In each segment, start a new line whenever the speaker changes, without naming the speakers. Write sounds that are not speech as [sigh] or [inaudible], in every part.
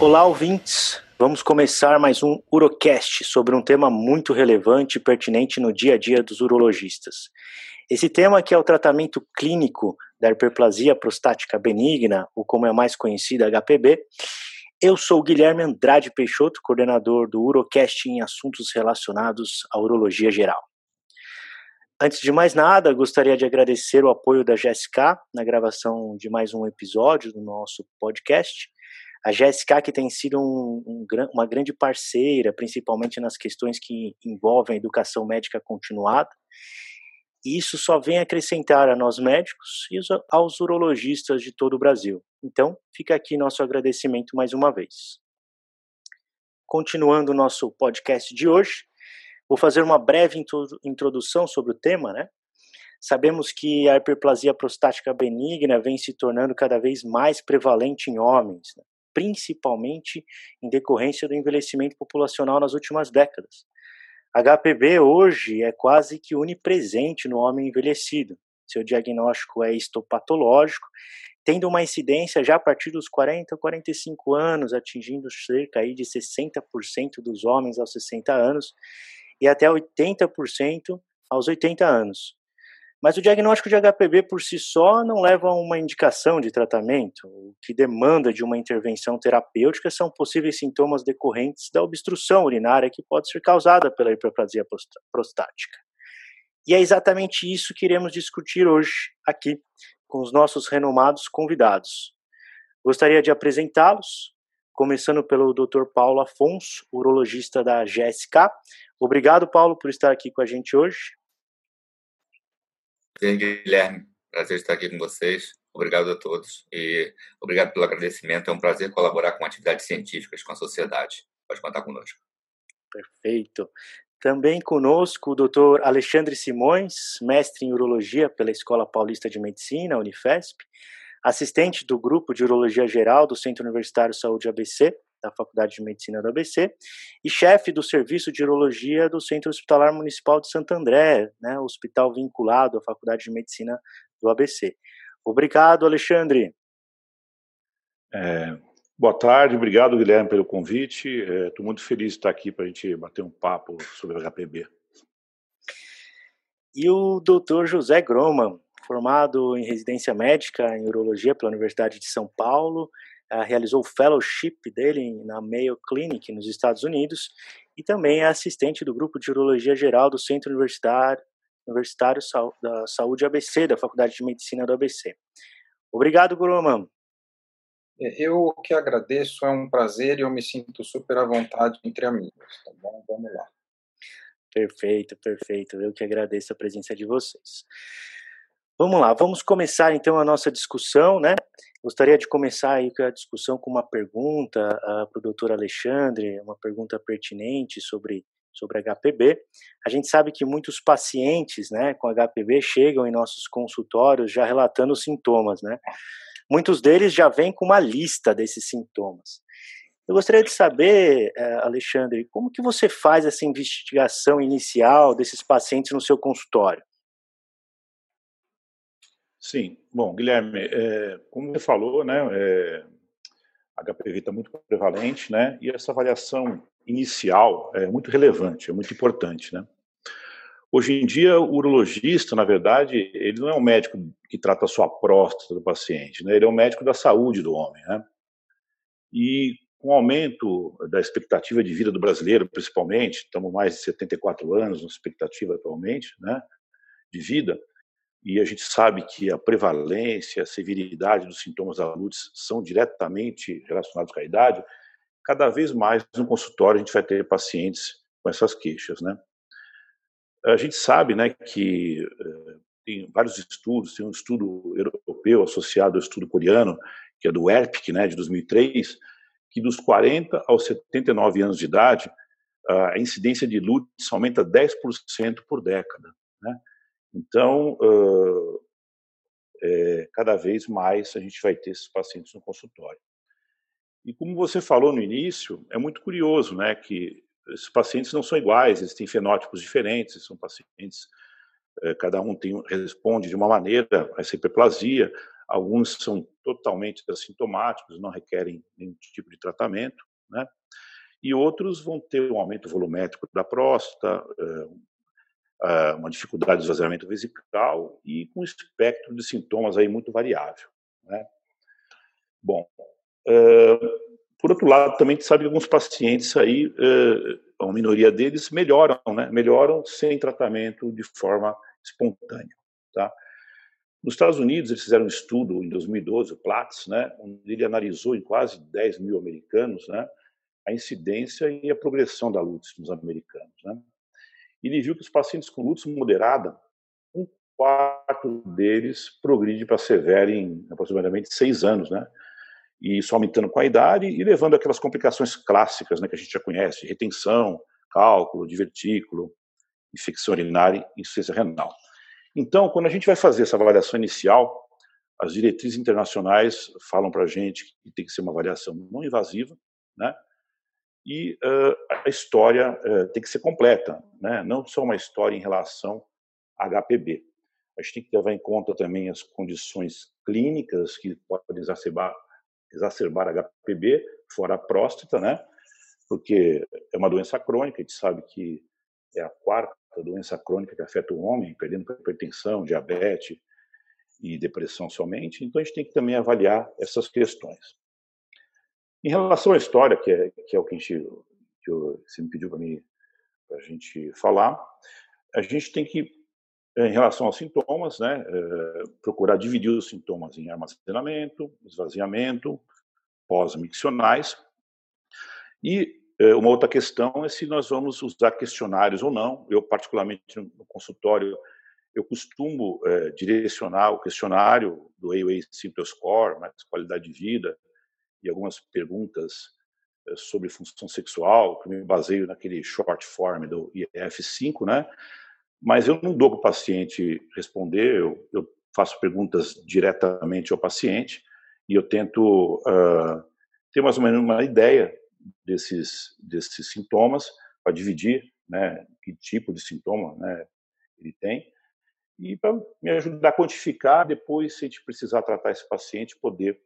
Olá, ouvintes! Vamos começar mais um Urocast sobre um tema muito relevante e pertinente no dia a dia dos urologistas. Esse tema que é o tratamento clínico da hiperplasia prostática benigna, ou como é mais conhecida, HPB. Eu sou Guilherme Andrade Peixoto, coordenador do Urocast em assuntos relacionados à urologia geral. Antes de mais nada, gostaria de agradecer o apoio da GSK na gravação de mais um episódio do nosso podcast. A GSK que tem sido um, um, uma grande parceira, principalmente nas questões que envolvem a educação médica continuada. E isso só vem acrescentar a nós médicos e aos urologistas de todo o Brasil. Então, fica aqui nosso agradecimento mais uma vez. Continuando o nosso podcast de hoje, Vou fazer uma breve introdução sobre o tema, né? Sabemos que a hiperplasia prostática benigna vem se tornando cada vez mais prevalente em homens, né? Principalmente em decorrência do envelhecimento populacional nas últimas décadas. HPB hoje é quase que onipresente no homem envelhecido. Seu diagnóstico é histopatológico, tendo uma incidência já a partir dos 40 45 anos, atingindo cerca aí de 60% dos homens aos 60 anos, e até 80% aos 80 anos. Mas o diagnóstico de HPV por si só não leva a uma indicação de tratamento. O que demanda de uma intervenção terapêutica são possíveis sintomas decorrentes da obstrução urinária que pode ser causada pela hiperplasia prostática. E é exatamente isso que iremos discutir hoje aqui com os nossos renomados convidados. Gostaria de apresentá-los, começando pelo Dr. Paulo Afonso, urologista da GSK. Obrigado, Paulo, por estar aqui com a gente hoje.
Bem, Guilherme, prazer estar aqui com vocês. Obrigado a todos e obrigado pelo agradecimento. É um prazer colaborar com atividades científicas com a sociedade. Pode contar conosco.
Perfeito. Também conosco o Dr. Alexandre Simões, mestre em urologia pela Escola Paulista de Medicina, Unifesp, assistente do grupo de urologia geral do Centro Universitário Saúde ABC da Faculdade de Medicina do ABC, e chefe do Serviço de Urologia do Centro Hospitalar Municipal de Santo André, né, hospital vinculado à Faculdade de Medicina do ABC. Obrigado, Alexandre.
É, boa tarde, obrigado, Guilherme, pelo convite. Estou é, muito feliz de estar aqui para a gente bater um papo sobre o HPB.
E o doutor José Groman, formado em residência médica em urologia pela Universidade de São Paulo, realizou o fellowship dele na Mayo Clinic, nos Estados Unidos, e também é assistente do grupo de urologia geral do Centro Universitário, Universitário da Saúde ABC, da Faculdade de Medicina do ABC. Obrigado, Guruman.
É, eu que agradeço, é um prazer e eu me sinto super à vontade entre amigos, tá bom? Vamos lá.
Perfeito, perfeito. Eu que agradeço a presença de vocês. Vamos lá, vamos começar então a nossa discussão, né? Gostaria de começar aí a discussão com uma pergunta uh, para o doutor Alexandre, uma pergunta pertinente sobre, sobre HPB. A gente sabe que muitos pacientes né, com HPB chegam em nossos consultórios já relatando sintomas, né? Muitos deles já vêm com uma lista desses sintomas. Eu gostaria de saber, uh, Alexandre, como que você faz essa investigação inicial desses pacientes no seu consultório?
Sim, bom, Guilherme, é, como você falou, né, é, HPV está muito prevalente, né, e essa avaliação inicial é muito relevante, é muito importante, né. Hoje em dia, o urologista, na verdade, ele não é um médico que trata só a próstata do paciente, né, ele é um médico da saúde do homem, né. E com o aumento da expectativa de vida do brasileiro, principalmente, estamos mais de 74 anos na expectativa atualmente, né, de vida, e a gente sabe que a prevalência, a severidade dos sintomas da lútis são diretamente relacionados com a idade, cada vez mais no consultório a gente vai ter pacientes com essas queixas, né? A gente sabe, né, que uh, tem vários estudos, tem um estudo europeu associado ao estudo coreano, que é do ERPIC, né, de 2003, que dos 40 aos 79 anos de idade, a incidência de lútis aumenta 10% por década, né? Então, uh, é, cada vez mais a gente vai ter esses pacientes no consultório. E como você falou no início, é muito curioso, né, que esses pacientes não são iguais, eles têm fenótipos diferentes, são pacientes, cada um tem, responde de uma maneira a essa hiperplasia. Alguns são totalmente assintomáticos, não requerem nenhum tipo de tratamento, né? E outros vão ter um aumento volumétrico da próstata, uma dificuldade de esvaziamento vesical e com um espectro de sintomas aí muito variável, né? Bom, por outro lado, também a gente sabe que alguns pacientes aí, a minoria deles melhoram, né? Melhoram sem tratamento de forma espontânea, tá? Nos Estados Unidos, eles fizeram um estudo em 2012, o Platts, né, onde ele analisou em quase 10 mil americanos né, a incidência e a progressão da lútis nos americanos. Né. Ele viu que os pacientes com lútis moderada, um quarto deles progride para severa em aproximadamente seis anos, né, e isso aumentando com a idade e levando aquelas complicações clássicas né, que a gente já conhece, retenção, cálculo, divertículo, infecção urinária e insuficiência renal. Então, quando a gente vai fazer essa avaliação inicial, as diretrizes internacionais falam para a gente que tem que ser uma avaliação não invasiva, né? E uh, a história uh, tem que ser completa, né? Não só uma história em relação a HPB. A gente tem que levar em conta também as condições clínicas que podem exacerbar, exacerbar HPB, fora a próstata, né? Porque é uma doença crônica, a gente sabe que é a quarta doença crônica que afeta o homem, perdendo hipertensão, diabetes e depressão somente. Então a gente tem que também avaliar essas questões. Em relação à história, que é, que é o que, a gente, que você me pediu para a gente falar, a gente tem que, em relação aos sintomas, né, é, procurar dividir os sintomas em armazenamento, esvaziamento, pós-miccionais, e é, uma outra questão é se nós vamos usar questionários ou não. Eu, particularmente, no consultório, eu costumo é, direcionar o questionário do AOA Simple Score, mais qualidade de vida, e algumas perguntas é, sobre função sexual, que me baseio naquele short form do IF5, né? Mas eu não dou para o paciente responder, eu, eu, faço perguntas diretamente ao paciente e eu tento uh, ter mais ou menos uma ideia desses, desses sintomas, para dividir né, que tipo de sintoma né, ele tem, e para me ajudar a quantificar, depois, se a gente precisar tratar esse paciente, poder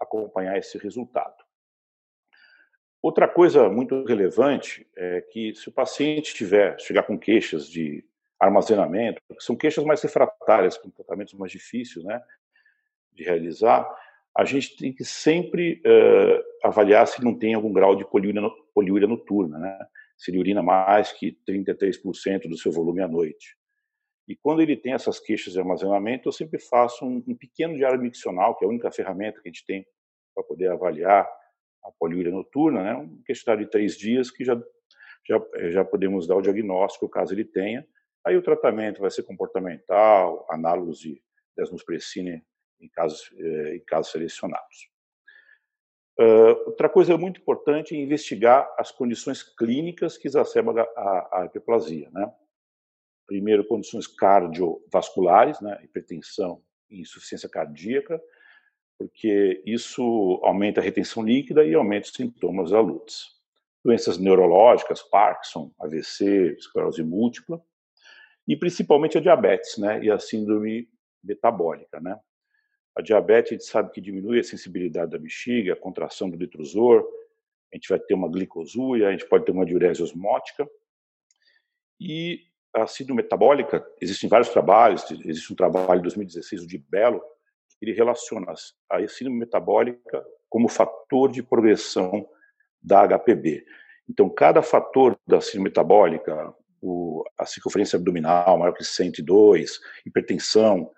acompanhar esse resultado. Outra coisa muito relevante é que se o paciente tiver, chegar com queixas de armazenamento, são queixas mais refratárias, com tratamentos mais difíceis né, de realizar, a gente tem que sempre uh, avaliar se não tem algum grau de poliúria, poliúria noturna, né? se ele urina mais que 33% do seu volume à noite. E quando ele tem essas queixas de armazenamento, eu sempre faço um, um pequeno diário miccional, que é a única ferramenta que a gente tem para poder avaliar a poliúria noturna, né? um questionário de três dias que já, já, já podemos dar o diagnóstico caso ele tenha. Aí o tratamento vai ser comportamental, análise de desmuspressina em casos, eh, em casos selecionados. outra coisa muito importante é investigar as condições clínicas que exacerbam a, a hiperplasia. Né? Primeiro, condições cardiovasculares, né? hipertensão e insuficiência cardíaca, porque isso aumenta a retenção líquida e aumenta os sintomas da lútis. Doenças neurológicas, Parkinson, AVC, esclerose múltipla, e principalmente a diabetes, né, e a síndrome metabólica, né. A diabetes, a gente sabe que diminui a sensibilidade da bexiga, a contração do detrusor, a gente vai ter uma glicosúria, a gente pode ter uma diurese osmótica. E a síndrome metabólica, existem vários trabalhos, existe um trabalho de 2016, o de Bello, ele relaciona a síndrome metabólica como fator de progressão da HPB. Então, cada fator da síndrome metabólica, o, a circunferência abdominal maior que 102, hipertensão,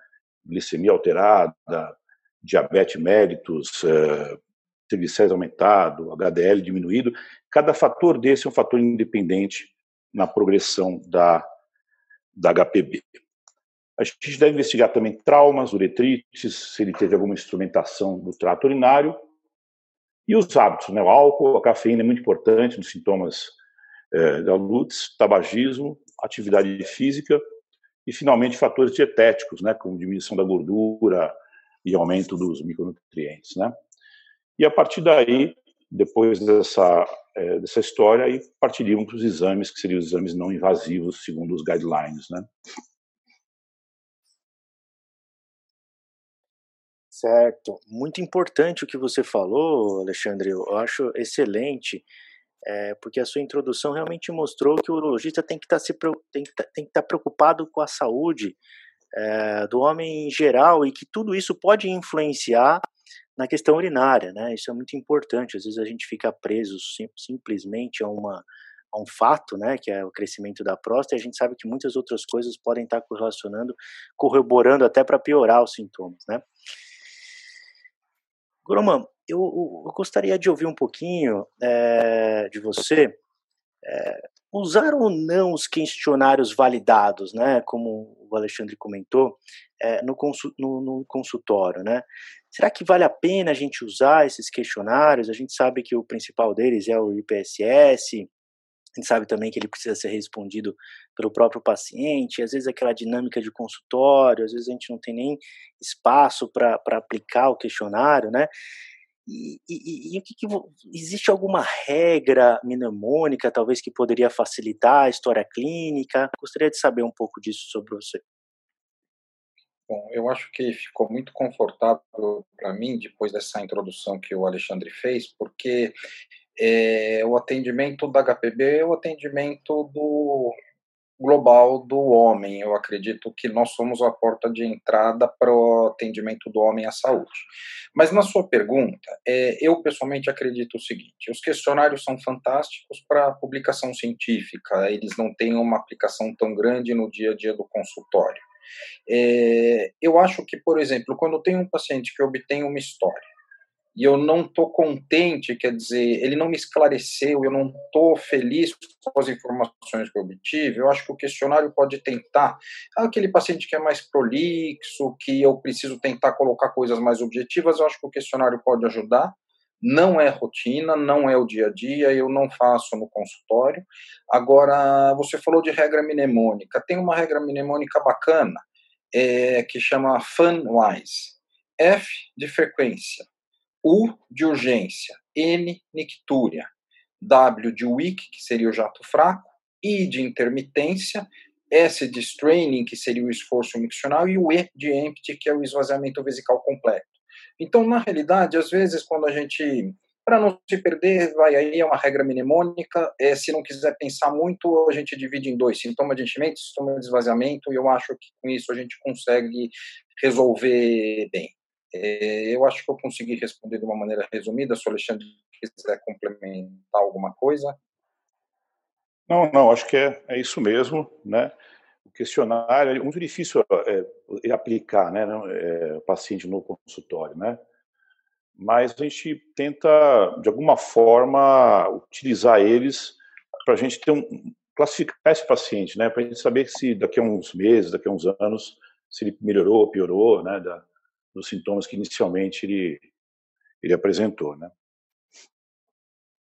glicemia alterada, diabetes mellitus, uh, triglicéridos aumentado, HDL diminuído. Cada fator desse é um fator independente na progressão da, da HPB. A gente deve investigar também traumas, uretrites, se ele teve alguma instrumentação do trato urinário. E os hábitos, né? o álcool, a cafeína é muito importante nos sintomas eh, da lútis, tabagismo, atividade física e, finalmente, fatores dietéticos, né, como diminuição da gordura e aumento dos micronutrientes. Né? E a partir daí, depois dessa, é, dessa história, aí partiriam para os exames, que seriam os exames não invasivos, segundo os guidelines. Né?
Certo. Muito importante o que você falou, Alexandre. Eu acho excelente, é, porque a sua introdução realmente mostrou que o urologista tem que tá estar tem que tá, tem que estar tá preocupado com a saúde é, do homem em geral e que tudo isso pode influenciar na questão urinária, né? Isso é muito importante. Às vezes a gente fica preso sim, simplesmente a uma a um fato, né, que é o crescimento da próstata, e a gente sabe que muitas outras coisas podem estar correlacionando, corroborando até para piorar os sintomas, né? Groman, eu, eu, gostaria de ouvir um pouquinho é, de você. É, usar ou não os questionários validados, né, como o Alexandre comentou, é, no, no, no, consultório, né? Será que vale a pena a gente usar esses questionários? A gente sabe que o principal deles é o IPSS, a gente sabe também que ele precisa ser respondido pelo próprio paciente, às vezes aquela dinâmica de consultório, às vezes a gente não tem nem espaço para aplicar o questionário, né? E, e, e, o que, que, existe alguma regra mnemônica, talvez, que poderia facilitar a história clínica? Gostaria de saber um pouco disso sobre você.
Bom, eu acho que ficou muito confortável para mim depois dessa introdução que o Alexandre fez, porque é, o atendimento da HPB é o atendimento do global do homem. Eu acredito que nós somos a porta de entrada para o atendimento do homem à saúde. Mas na sua pergunta, é, eu pessoalmente acredito o seguinte: os questionários são fantásticos para publicação científica, eles não têm uma aplicação tão grande no dia a dia do consultório. É, eu acho que, por exemplo, quando tem um paciente que obtém uma história, e eu não estou contente, quer dizer, ele não me esclareceu, eu não estou feliz com as informações que eu obtive, eu acho que o questionário pode tentar, aquele paciente que é mais prolixo, que eu preciso tentar colocar coisas mais objetivas, eu acho que o questionário pode ajudar, não é rotina, não é o dia a dia, eu não faço no consultório. Agora, você falou de regra mnemônica, tem uma regra mnemônica bacana, é, que chama FunWise, F de frequência, U de urgência, N nictúria, W de weak, que seria o jato fraco, I de intermitência, S de straining, que seria o esforço miccional, e o E de empty, que é o esvaziamento vesical completo. Então, na realidade, às vezes, quando a gente, para não se perder, vai aí é uma regra mnemônica, é, se não quiser pensar muito, a gente divide em dois, sintoma de enchimento sintoma de esvaziamento, e eu acho que com isso a gente consegue resolver bem. É, eu acho que eu consegui responder de uma maneira resumida. Se o Alexandre quiser complementar alguma coisa.
Não, não, acho que é, é isso mesmo, né? O questionário é muito difícil é, aplicar, né, é, paciente no consultório, né? Mas a gente tenta, de alguma forma, utilizar eles para a gente ter um, classificar esse paciente, né? Para a gente saber se daqui a uns meses, daqui a uns anos, se ele melhorou ou piorou, né? Da, dos sintomas que inicialmente ele, ele apresentou, né?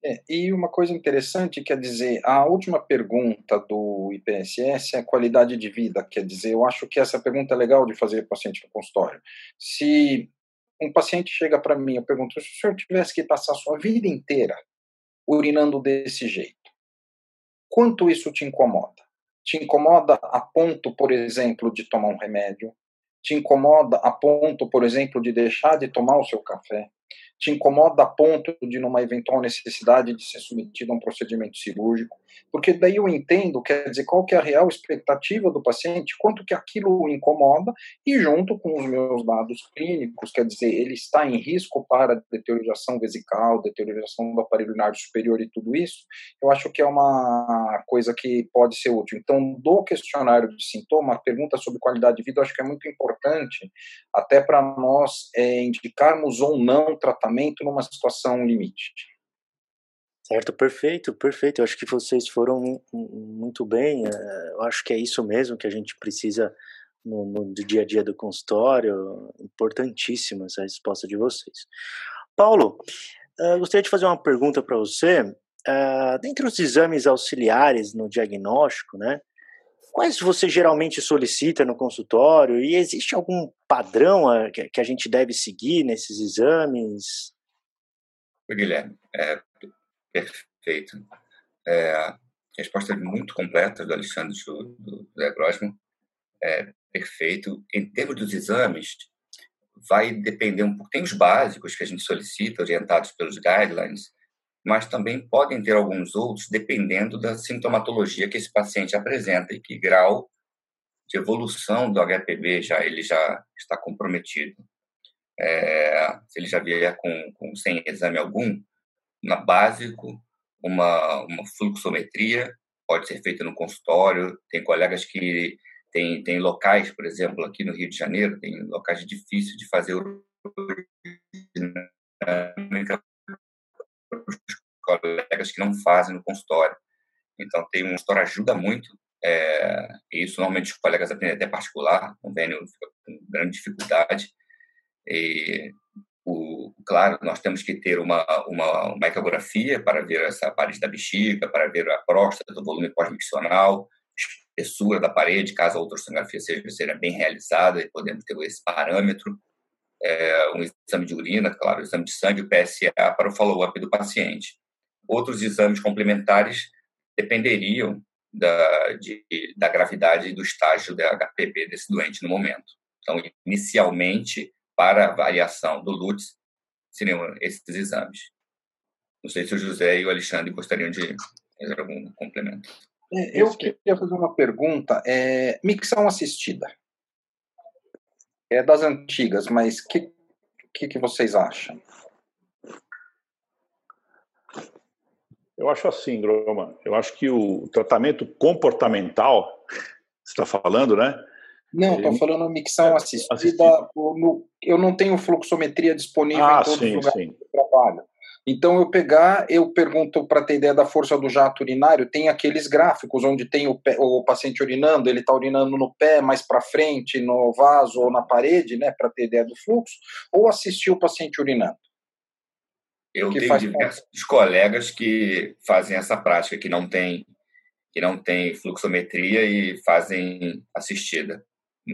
É, e uma coisa interessante, quer dizer, a última pergunta do IPSS é qualidade de vida, quer dizer, eu acho que essa pergunta é legal de fazer paciente no consultório. Se um paciente chega para mim, eu pergunto, se o senhor tivesse que passar a sua vida inteira urinando desse jeito, quanto isso te incomoda? Te incomoda a ponto, por exemplo, de tomar um remédio? te incomoda a ponto, por exemplo, de deixar de tomar o seu café, te incomoda a ponto de, numa eventual necessidade de ser submetido a um procedimento cirúrgico, porque daí eu entendo, quer dizer, qual que é a real expectativa do paciente, quanto que aquilo o incomoda, e junto com os meus dados clínicos, quer dizer, ele está em risco para deterioração vesical, deterioração do aparelho urinário superior e tudo isso, eu acho que é uma coisa que pode ser útil. Então, do questionário de sintoma, a pergunta sobre qualidade de vida, eu acho que é muito importante, até para nós é, indicarmos ou não tratamento numa situação limite.
Certo, perfeito, perfeito. Eu acho que vocês foram muito bem. Eh, eu acho que é isso mesmo que a gente precisa no, no dia a dia do consultório. Importantíssima essa resposta de vocês. Paulo, uh, gostaria de fazer uma pergunta para você. Uh, dentre os exames auxiliares no diagnóstico, né? Quais você geralmente solicita no consultório? E existe algum padrão que a gente deve seguir nesses exames?
Guilherme, é, Perfeito. É, resposta muito completa do Alexandre do, do Zé Grossman. É, perfeito. Em termos dos exames, vai depender um pouco. Tem os básicos que a gente solicita, orientados pelos guidelines, mas também podem ter alguns outros, dependendo da sintomatologia que esse paciente apresenta e que grau de evolução do HPV já ele já está comprometido. É, se ele já vier com, com sem exame algum, na básico, uma, uma fluxometria pode ser feita no consultório. Tem colegas que tem, tem locais, por exemplo, aqui no Rio de Janeiro, tem locais difíceis de fazer os colegas que não fazem no consultório. Então, tem um consultório ajuda muito, é, e isso normalmente os colegas aprendem até particular, convênio fica com grande dificuldade. E, o, claro, nós temos que ter uma, uma, uma ecografia para ver essa parede da bexiga, para ver a próstata, o volume pós-miccional, espessura da parede, caso a ultrassonografia seja, seja bem realizada, e podemos ter esse parâmetro. É, um exame de urina, claro, exame de sangue, o PSA, para o follow-up do paciente. Outros exames complementares dependeriam da, de, da gravidade do estágio da HPV desse doente no momento. Então, inicialmente, para avaliação do LUTS, seriam esses exames. Não sei se o José e o Alexandre gostariam de fazer algum complemento.
É, eu queria fazer uma pergunta. É, micção assistida. É das antigas, mas o que, que, que vocês acham?
Eu acho assim, Groma. Eu acho que o tratamento comportamental, você está falando, né?
Não, estou falando micção assistida. assistida. Eu não tenho fluxometria disponível
ah,
em todos
sim,
os lugares
sim.
eu trabalho. Então, eu pegar, eu pergunto para ter ideia da força do jato urinário, tem aqueles gráficos onde tem o, pé, o paciente urinando, ele está urinando no pé, mais para frente, no vaso ou na parede, né, para ter ideia do fluxo, ou assistir o paciente urinando.
Eu que tenho diversos parte. colegas que fazem essa prática, que não tem, que não tem fluxometria e fazem assistida.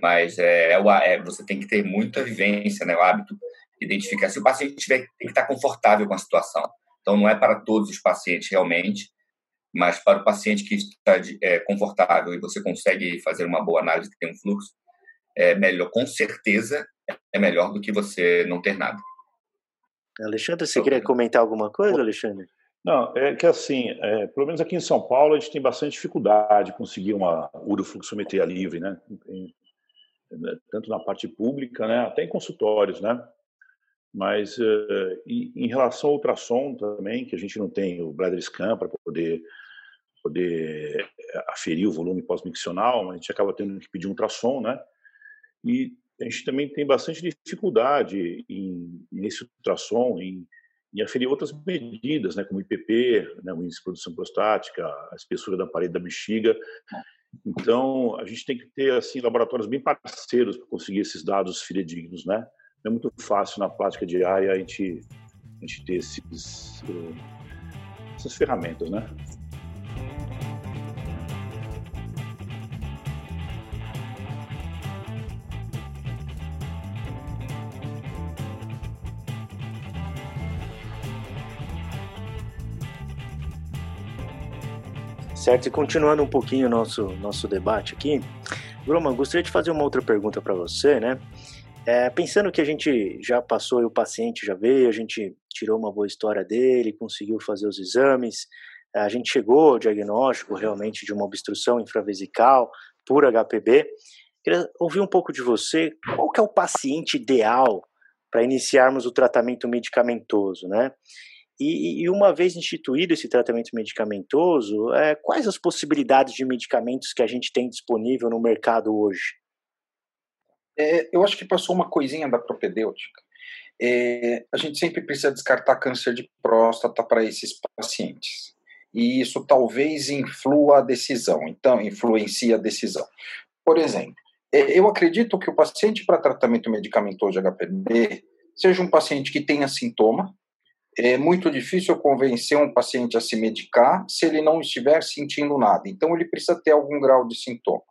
Mas é, é, é você tem que ter muita vivência, né, o hábito identificar se o paciente tiver, tem que estar confortável com a situação. Então, não é para todos os pacientes realmente, mas para o paciente que está é, confortável e você consegue fazer uma boa análise que tem um fluxo, é melhor, com certeza, é melhor do que você não ter nada.
Alexandre, você queria comentar alguma coisa, Alexandre?
Não, é que assim, é, pelo menos aqui em São Paulo, a gente tem bastante dificuldade de conseguir uma urofluxometria livre, né? Tanto na parte pública, né? Até em consultórios, né? Mas uh, em relação ao ultrassom também, que a gente não tem o bladder scan para poder poder eh, aferir o volume pós-miccional, a gente acaba tendo que pedir um ultrassom, né? E a gente também tem bastante dificuldade em, nesse ultrassom em, em aferir outras medidas, né, como IPP, né, o índice de produção prostática, a espessura da parede da bexiga. Então, a gente tem que ter assim laboratórios bem parceiros para conseguir esses dados fidedignos, né? É muito fácil na prática diária a gente, a gente ter esses, eh, essas ferramentas, né?
Certo, e continuando um pouquinho o nosso, nosso debate aqui, Bruma, gostaria de fazer uma outra pergunta para você, né? É, pensando que a gente já passou e o paciente já veio, a gente tirou uma boa história dele, conseguiu fazer os exames, a gente chegou ao diagnóstico realmente de uma obstrução infravesical por HPB. Queria ouvir um pouco de você, qual que é o paciente ideal para iniciarmos o tratamento medicamentoso, né? E, e, uma vez instituído esse tratamento medicamentoso, é, quais as possibilidades de medicamentos que a gente tem disponível no mercado hoje?
É, eu acho que passou uma coisinha da propedêutica. É, a gente sempre precisa descartar câncer de próstata para esses pacientes. E isso talvez influa a decisão, então influencia a decisão. Por exemplo, é, eu acredito que o paciente para tratamento medicamentoso de HPV seja um paciente que tenha sintoma. É muito difícil convencer um paciente a se medicar se ele não estiver sentindo nada. Então, ele precisa ter algum grau de sintoma.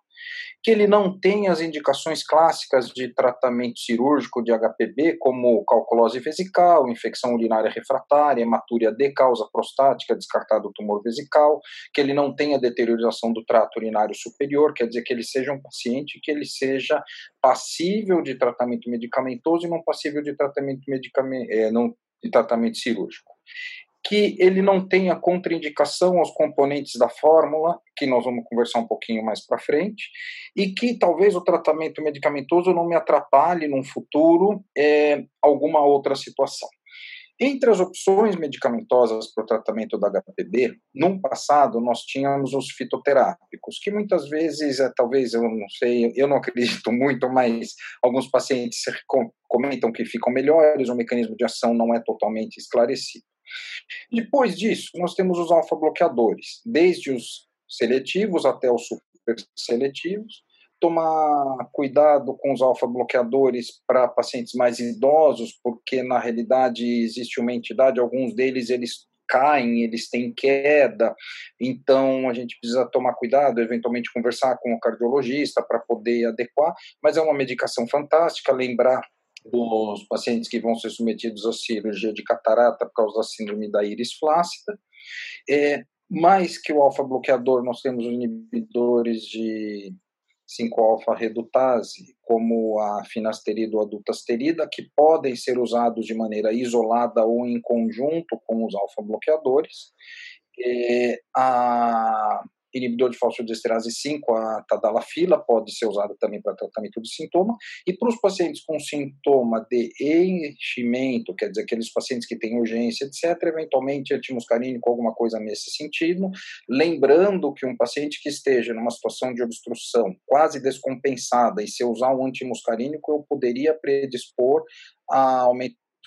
Que ele não tem as indicações clássicas de tratamento cirúrgico de HPB, como calculose vesical, infecção urinária refratária, hematúria de causa prostática, descartado tumor vesical, que ele não tenha deterioração do trato urinário superior, quer dizer que ele seja um paciente que ele seja passível de tratamento medicamentoso e não passível de tratamento medicamento, é, não de tratamento cirúrgico que ele não tenha contraindicação aos componentes da fórmula, que nós vamos conversar um pouquinho mais para frente, e que talvez o tratamento medicamentoso não me atrapalhe num futuro é, alguma outra situação. Entre as opções medicamentosas para o tratamento da HPB, no passado nós tínhamos os fitoterápicos, que muitas vezes, é, talvez, eu não sei, eu não acredito [laughs] muito, mas alguns pacientes comentam que ficam melhores, o mecanismo de ação não é totalmente esclarecido. Depois disso, nós temos os alfa-bloqueadores, desde os seletivos até os super seletivos. Tomar cuidado com os alfa-bloqueadores para pacientes mais idosos, porque na realidade existe uma entidade, alguns deles eles caem, eles têm queda, então a gente precisa tomar cuidado, eventualmente conversar com o cardiologista para poder adequar, mas é uma medicação fantástica, lembrar dos pacientes que vão ser submetidos à cirurgia de catarata por causa da síndrome da íris flácida. É, mais que o alfa-bloqueador, nós temos os inibidores de 5-alfa-redutase, como a finasterida ou a dutasterida, que podem ser usados de maneira isolada ou em conjunto com os alfa-bloqueadores. É, a inibidor de fosfodiesterase 5, a tadalafila, pode ser usada também para tratamento de sintoma. E para os pacientes com sintoma de enchimento, quer dizer, aqueles pacientes que têm urgência, etc., eventualmente antimuscarínico, alguma coisa nesse sentido. Lembrando que um paciente que esteja numa situação de obstrução quase descompensada e se usar um antimuscarínico, eu poderia predispor a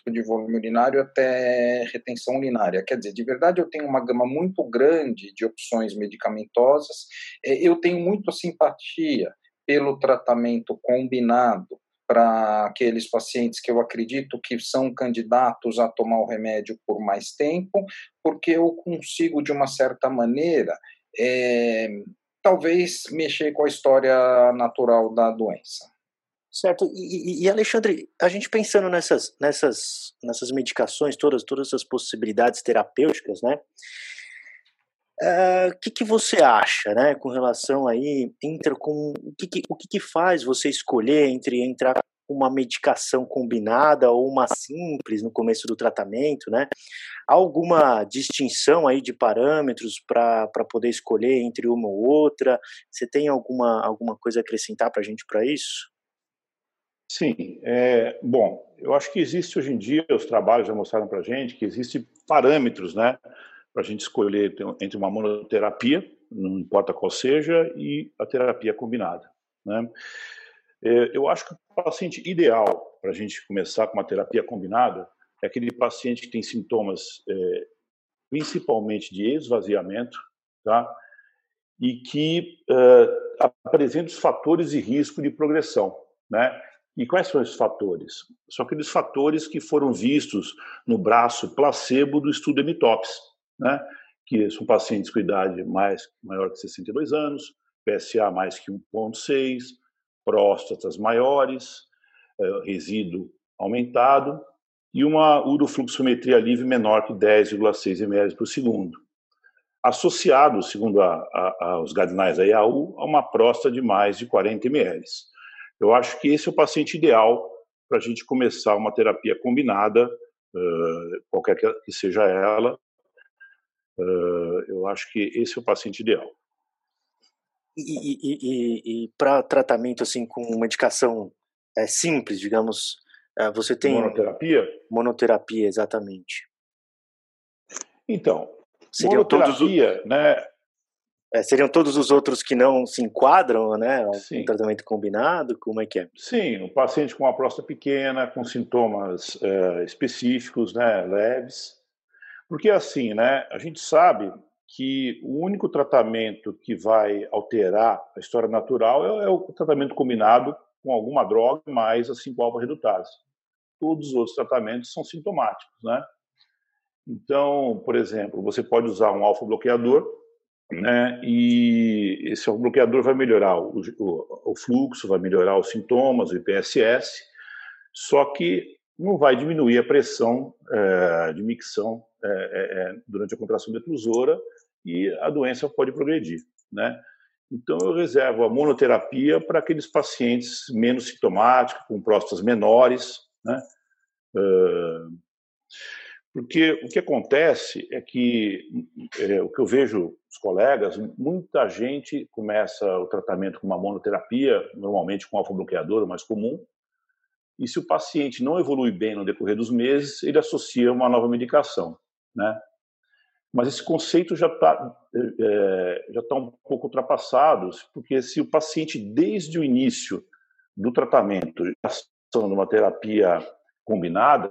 aumento de volume urinário até retenção urinária. Quer dizer, de verdade eu tenho uma gama muito grande de opções medicamentosas. É, eu tenho muita simpatia pelo tratamento combinado para aqueles pacientes que eu acredito que são candidatos a tomar o remédio por mais tempo, porque eu consigo, de uma certa maneira, é, talvez mexer com a história natural da doença.
Certo. E, e, Alexandre, a gente pensando nessas, nessas, nessas medicações todas, todas essas possibilidades terapêuticas, né? Eh, o uh, que, que você acha, né, com relação aí, entra com o que, que o que, que faz você escolher entre entrar com uma medicação combinada ou uma simples no começo do tratamento, né? Há alguma distinção aí de parâmetros para poder escolher entre uma ou outra? Você tem alguma alguma coisa a acrescentar para a gente para isso?
Sim, é, bom, eu acho que existe hoje em dia, os trabalhos já mostraram para a gente que existem parâmetros, né, para a gente escolher entre uma monoterapia, não importa qual seja, e a terapia combinada, né. É, eu acho que o paciente ideal para a gente começar com uma terapia combinada é aquele paciente que tem sintomas é, principalmente de esvaziamento, tá, e que uh, apresenta os fatores de risco de progressão, né? E quais são esses fatores? São aqueles fatores que foram vistos no braço placebo do estudo Emitops, né? que são pacientes com idade mais, maior que 62 anos, PSA mais que 1,6, próstatas maiores, é, resíduo aumentado e uma urofluxometria livre menor que 10,6 ml por segundo. Associado, segundo a, a, a, os guidelines da IAU, a uma próstata de mais de 40 ml. Eu acho que esse é o paciente ideal para a gente começar uma terapia combinada, qualquer que seja ela. Eu acho que esse é o paciente ideal.
E, e, e, e para tratamento assim com medicação é, simples, digamos, é, você tem
monoterapia?
Monoterapia, exatamente.
Então, Seriam monoterapia, todos... né?
É, seriam todos os outros que não se enquadram, né? Um tratamento combinado, como é que é?
Sim, um paciente com uma próstata pequena, com sintomas é, específicos, né, leves. Porque assim, né, a gente sabe que o único tratamento que vai alterar a história natural é, é o tratamento combinado com alguma droga mais a 5-alfa-redutase. Todos os outros tratamentos são sintomáticos, né? Então, por exemplo, você pode usar um alfa-bloqueador né? E esse bloqueador vai melhorar o, o, o fluxo, vai melhorar os sintomas, o IPSS, só que não vai diminuir a pressão é, de micção é, é, durante a contração detrusora e a doença pode progredir, né? Então eu reservo a monoterapia para aqueles pacientes menos sintomáticos, com próstatas menores, né? Uh, porque o que acontece é que, é, o que eu vejo os colegas, muita gente começa o tratamento com uma monoterapia, normalmente com alfa-bloqueador, o mais comum, e se o paciente não evolui bem no decorrer dos meses, ele associa uma nova medicação, né? Mas esse conceito já está é, já tá um pouco ultrapassado, porque se o paciente, desde o início do tratamento, está numa terapia combinada,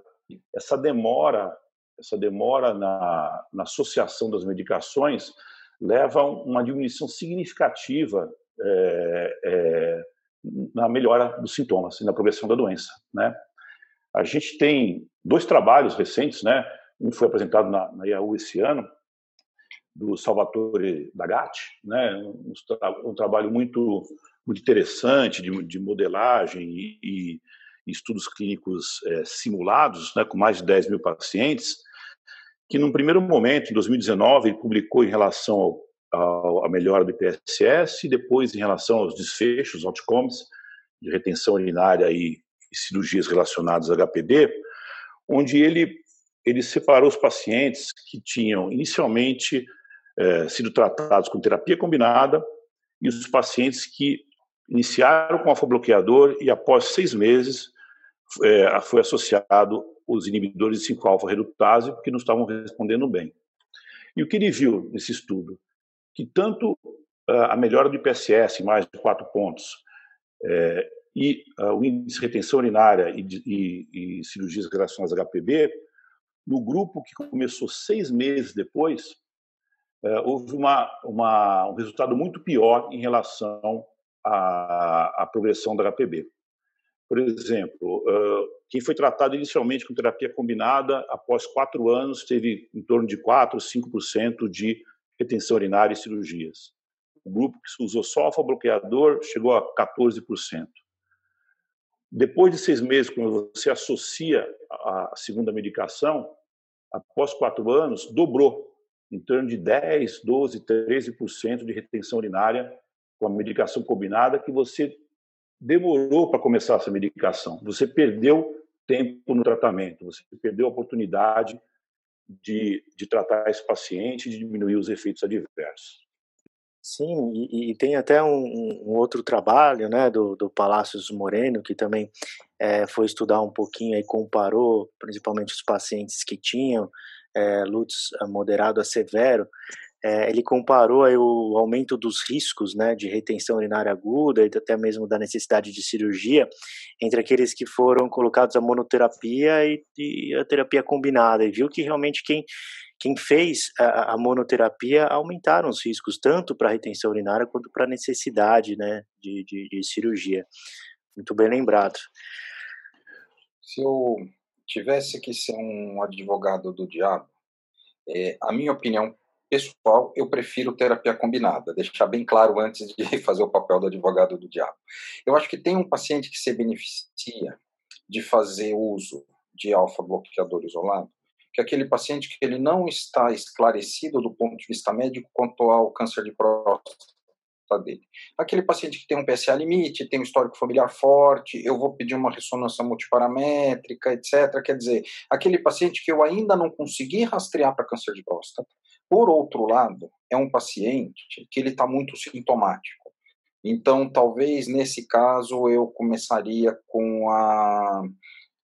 essa demora essa demora na, na associação das medicações leva a uma diminuição significativa é, é, na melhora dos sintomas e na progressão da doença. Né? A gente tem dois trabalhos recentes, né? um foi apresentado na, na IAU esse ano, do Salvatore Dagatti, né? um, um trabalho muito, muito interessante de, de modelagem e, e, estudos clínicos é, simulados, né? com mais de 10 mil pacientes, que num primeiro momento, em 2019, ele publicou em relação à melhora do IPSS e depois em relação aos desfechos, outcomes, de retenção urinária e, e cirurgias relacionadas a HPD, onde ele, ele separou os pacientes que tinham inicialmente é, sido tratados com terapia combinada e os pacientes que iniciaram com alfa-bloqueador e após seis meses é, foi associado os inibidores de 5-alfa-redutase, porque não estavam respondendo bem. E o que ele viu nesse estudo? Que tanto ah, a melhora do IPSS, mais de quatro pontos, é, e uh, o índice de retenção urinária e, e, e, cirurgias relacionadas a HPB, no grupo que começou seis meses depois, uh, houve uma, uma, um resultado muito pior em relação à, à progressão da HPB. Por exemplo, quem foi tratado inicialmente com terapia combinada, após quatro anos, teve em torno de 4, 5% de retenção urinária e cirurgias. O grupo que usou só alfa-bloqueador chegou a 14%. Depois de seis meses, quando você associa a segunda medicação, após quatro anos, dobrou, em torno de 10, 12, 13% de retenção urinária com a medicação combinada que você demorou para começar essa medicação. Você perdeu tempo no tratamento, você perdeu a oportunidade de, de tratar esse paciente e diminuir os efeitos adversos.
Sim, e, e tem até um, um, outro trabalho né, do, do Palácios Moreno, que também é, foi estudar um pouquinho e comparou principalmente os pacientes que tinham é, LUTS moderado a severo, é, ele comparou o aumento dos riscos né, de retenção urinária aguda e até mesmo da necessidade de cirurgia entre aqueles que foram colocados a monoterapia e, e a terapia combinada, e viu que realmente quem, quem fez a, a monoterapia aumentaram os riscos, tanto para retenção urinária quanto para necessidade né, de, de, de cirurgia. Muito bem lembrado.
Se eu tivesse que ser um advogado do diabo, é, a minha opinião pessoal, eu prefiro terapia combinada, deixar bem claro antes de [laughs] fazer o papel do advogado do diabo. Eu acho que tem um paciente que se beneficia de fazer uso de alfa-bloqueador isolado, que é aquele paciente que ele não está esclarecido do ponto de vista médico quanto ao câncer de próstata dele. Aquele paciente que tem um PSA limite, tem um histórico familiar forte, eu vou pedir uma ressonância multiparamétrica, etc. Quer dizer, aquele paciente que eu ainda não consegui rastrear para câncer de próstata, por outro lado, é um paciente que ele está muito sintomático. Então, talvez nesse caso eu começaria com a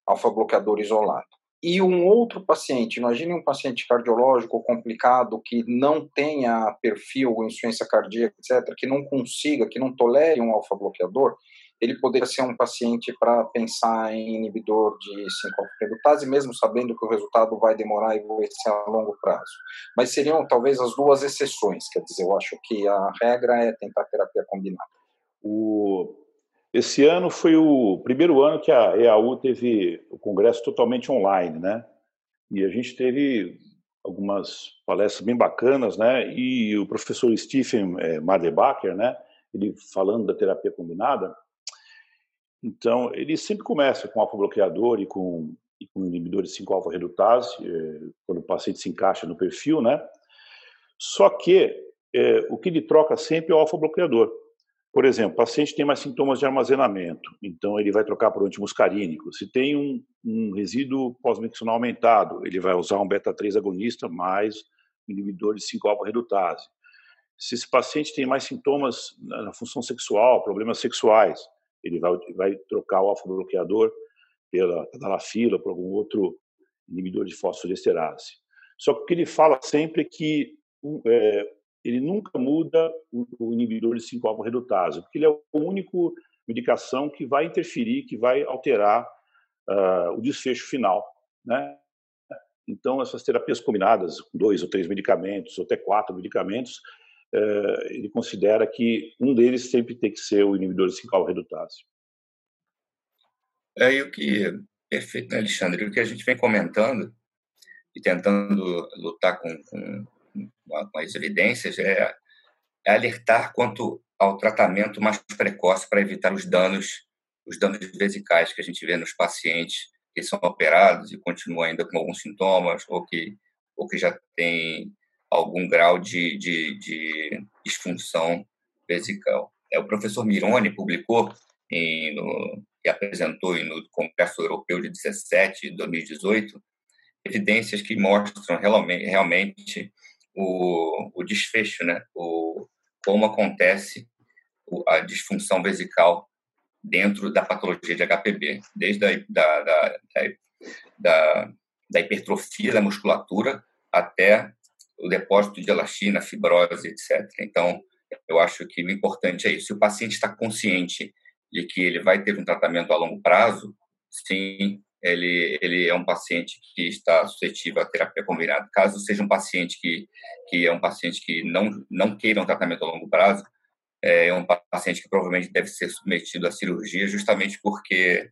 alfa-bloqueador isolado. E um outro paciente, imagine um paciente cardiológico complicado que não tenha perfil ou insuficiência cardíaca, etc., que não consiga, que não tolere um alfa-bloqueador, ele poderia ser um paciente para pensar em inibidor de 5-alfa-redutase, mesmo sabendo que o resultado vai demorar e vai ser a longo prazo. Mas seriam talvez as duas exceções, quer dizer, eu acho que a regra é tentar terapia combinada.
O... Esse ano foi o primeiro ano que a EAU teve o congresso totalmente online, né? E a gente teve algumas palestras bem bacanas, né? E o professor Stephen é, Madebacher, né? Ele falando da terapia combinada. Então, ele sempre começa com alfa-bloqueador e com, e com inibidor de 5-alfa-redutase, é, quando o paciente se encaixa no perfil, né? Só que é, o que ele troca sempre é o alfa-bloqueador. Por exemplo, o paciente tem mais sintomas de armazenamento, então ele vai trocar por antimuscarínico. Se tem um, um resíduo pós-miccional aumentado, ele vai usar um beta-3 agonista mais inibidor de 5-alfa-redutase. Se esse paciente tem mais sintomas na função sexual, problemas sexuais, ele vai, vai trocar o alfa-bloqueador pela tadalafila, por algum outro inibidor de fosfodiesterase. Só que o que ele fala sempre é que é, ele nunca muda o, inibidor de 5-alfa-redutase, porque ele é a única medicação que vai interferir, que vai alterar uh, o desfecho final, né? Então, essas terapias combinadas, com dois ou três medicamentos, ou até quatro medicamentos, ele considera que um deles sempre tem que ser o inibidor de 5-alfa-redutase.
É, e o que, perfeito, né, Alexandre, o que a gente vem comentando e tentando lutar com, com com as evidências, é, é alertar quanto ao tratamento mais precoce para evitar os danos, os danos vesicais que a gente vê nos pacientes que são operados e continuam ainda com alguns sintomas ou que, ou que já tem algum grau de, de, de disfunção vesical. É, o professor Mironi publicou em, no, e apresentou no Congresso Europeu de 17 de 2018 evidências que mostram realmente, realmente o, o desfecho, né? O, como acontece a disfunção vesical dentro da patologia de HPB, desde a da, da, da, da hipertrofia da musculatura até o depósito de elastina, fibrose, etc. Então, eu acho que o importante é isso. Se o paciente está consciente de que ele vai ter um tratamento a longo prazo, sim, ele, ele é um paciente que está suscetível à terapia combinada. Caso seja um paciente que, que é um paciente que não, não queira um tratamento a longo prazo, é um paciente que provavelmente deve ser submetido à cirurgia, justamente porque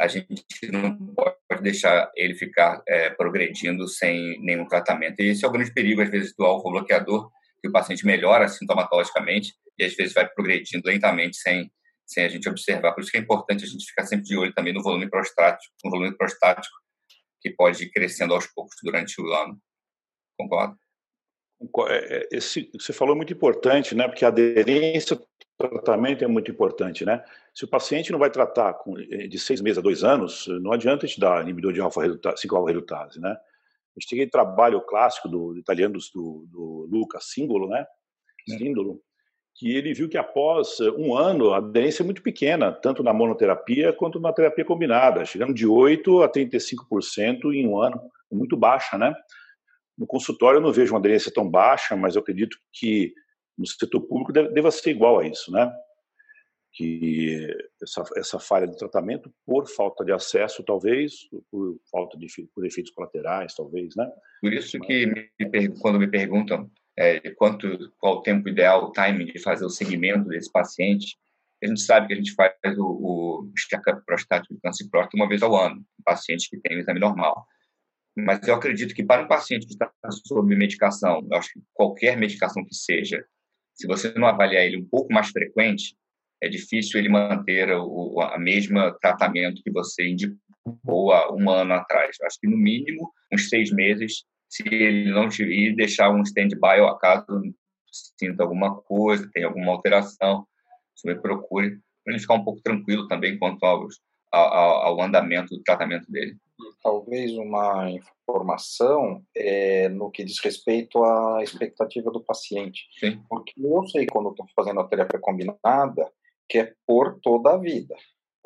a gente não pode deixar ele ficar é, progredindo sem nenhum tratamento. E esse é o grande perigo, às vezes, do alfa-bloqueador, que o paciente melhora sintomatologicamente e, às vezes, vai progredindo lentamente sem, sem a gente observar. Por isso que é importante a gente ficar sempre de olho também no volume prostático, no volume prostático, que pode ir crescendo aos poucos durante o ano. Concorda?
É, é, esse, você falou muito importante, né? Porque a aderência tratamento é muito importante, né? Se o paciente não vai tratar com, eh, de seis meses a dois anos, não adianta a gente dar inibidor de alfa-redutase, 5-alfa-redutase, né? A gente tem aquele trabalho clássico do, italiano do, do Luca Singolo, né? Sindolo, que ele viu que após eh, um ano a aderência é muito pequena, tanto na monoterapia quanto na terapia combinada, chegando de 8% a 35% em um ano, muito baixa, né? No consultório eu não vejo uma aderência tão baixa, mas eu acredito que no setor público deva ser igual a isso, né? Que essa, essa falha de tratamento por falta de acesso, talvez, por falta de por efeitos colaterais, talvez, né?
Por isso que me, quando me perguntam é, quanto, qual o tempo ideal, o timing de fazer o segmento desse paciente. A gente sabe que a gente faz o, o check-up prostático de câncer próstata uma vez ao ano, em pacientes que têm um exame normal. Mas eu acredito que para um paciente que está sob medicação, eu acho que qualquer medicação que seja, se você não avaliar ele um pouco mais frequente, é difícil ele manter o a mesma tratamento que você indicou há um ano atrás. Eu acho que no mínimo uns seis meses se ele não ir deixar um stand-by ao acaso sinta alguma coisa, tem alguma alteração, você procure para ele ficar um pouco tranquilo também quanto ao, ao andamento do tratamento dele.
Talvez uma informação é, no que diz respeito à expectativa do paciente.
Sim.
Porque eu sei quando estou fazendo a terapia combinada que é por toda a vida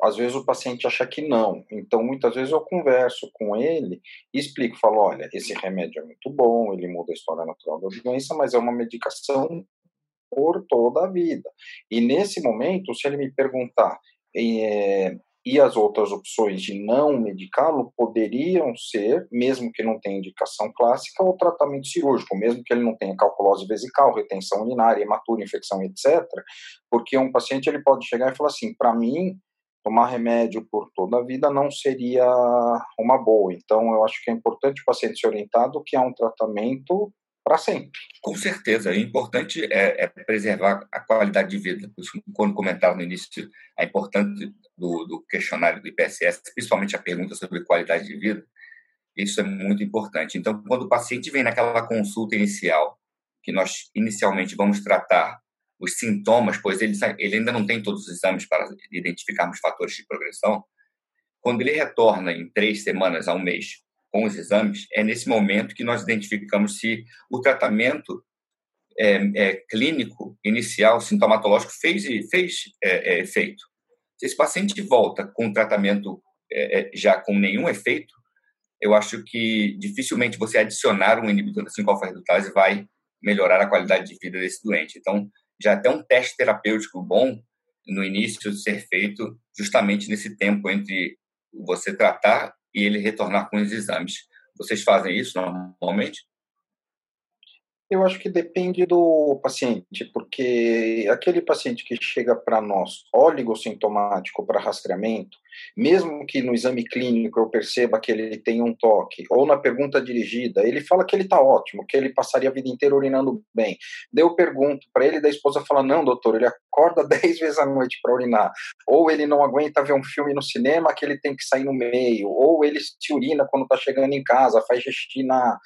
às vezes o paciente acha que não. Então, muitas vezes eu converso com ele e explico, falo, olha, esse remédio é muito bom, ele muda a história natural da doença, mas é uma medicação por toda a vida. E nesse momento, se ele me perguntar é, e as outras opções de não medicá-lo poderiam ser, mesmo que não tenha indicação clássica, o tratamento cirúrgico, mesmo que ele não tenha calculose vesical, retenção urinária, hematura, infecção, etc. Porque um paciente ele pode chegar e falar assim, para mim tomar remédio por toda a vida não seria uma boa. Então, eu acho que é importante o paciente ser orientado que há um tratamento para sempre.
Com certeza, o importante é, é, preservar a qualidade de vida. Quando comentava no início a importância do, do, questionário do IPSS, principalmente a pergunta sobre qualidade de vida, isso é muito importante. Então, quando o paciente vem naquela consulta inicial, que nós inicialmente vamos tratar os sintomas, pois ele, ele ainda não tem todos os exames para identificarmos fatores de progressão, quando ele retorna em três semanas a um mês com os exames, é nesse momento que nós identificamos se o tratamento é, é, clínico inicial, sintomatológico, fez, fez é, é efeito. Se esse paciente volta com o tratamento é, é, já com nenhum efeito, eu acho que dificilmente você adicionar um inibidor da 5-alfa-redutase vai melhorar a qualidade de vida desse doente. Então, já até um teste terapêutico bom no início ser feito justamente nesse tempo entre você tratar e ele retornar com os exames. Vocês fazem isso normalmente?
Eu acho que depende do paciente, porque aquele paciente que chega para nós oligossintomático para rastreamento, mesmo que no exame clínico eu perceba que ele tem um toque, ou na pergunta dirigida, ele fala que ele está ótimo, que ele passaria a vida inteira urinando bem. Daí eu pergunto para ele, da esposa fala: Não, doutor, ele acorda [laughs] 10 vezes à noite para urinar. Ou ele não aguenta ver um filme no cinema que ele tem que sair no meio. Ou ele se urina quando está chegando em casa, faz xixi na,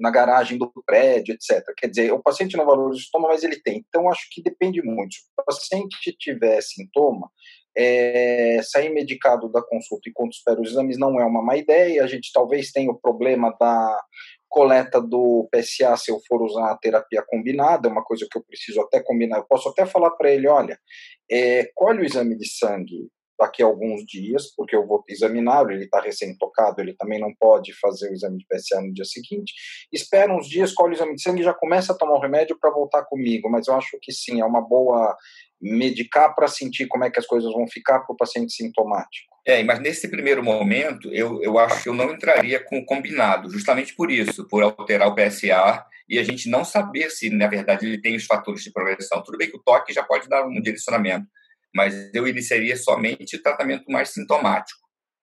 na garagem do prédio, etc. Quer dizer, o paciente não valoriza o sintoma, mas ele tem. Então, acho que depende muito. Se o paciente tiver sintoma, é, sair medicado da consulta enquanto espera os exames não é uma má ideia. A gente talvez tenha o problema da coleta do PSA se eu for usar a terapia combinada, é uma coisa que eu preciso até combinar. Eu posso até falar para ele, olha, é, colhe o exame de sangue daqui a alguns dias, porque eu vou examinar, ele está recém-tocado, ele também não pode fazer o exame de PSA no dia seguinte. Espera uns dias, colhe o exame de sangue e já começa a tomar o remédio para voltar comigo, mas eu acho que sim, é uma boa medicar para sentir como é que as coisas vão ficar para o paciente sintomático.
É, mas nesse primeiro momento, eu, eu acho que eu não entraria com o combinado, justamente por isso, por alterar o PSA e a gente não saber se, na verdade, ele tem os fatores de progressão. Tudo bem que o toque já pode dar um direcionamento, mas eu iniciaria somente tratamento mais sintomático,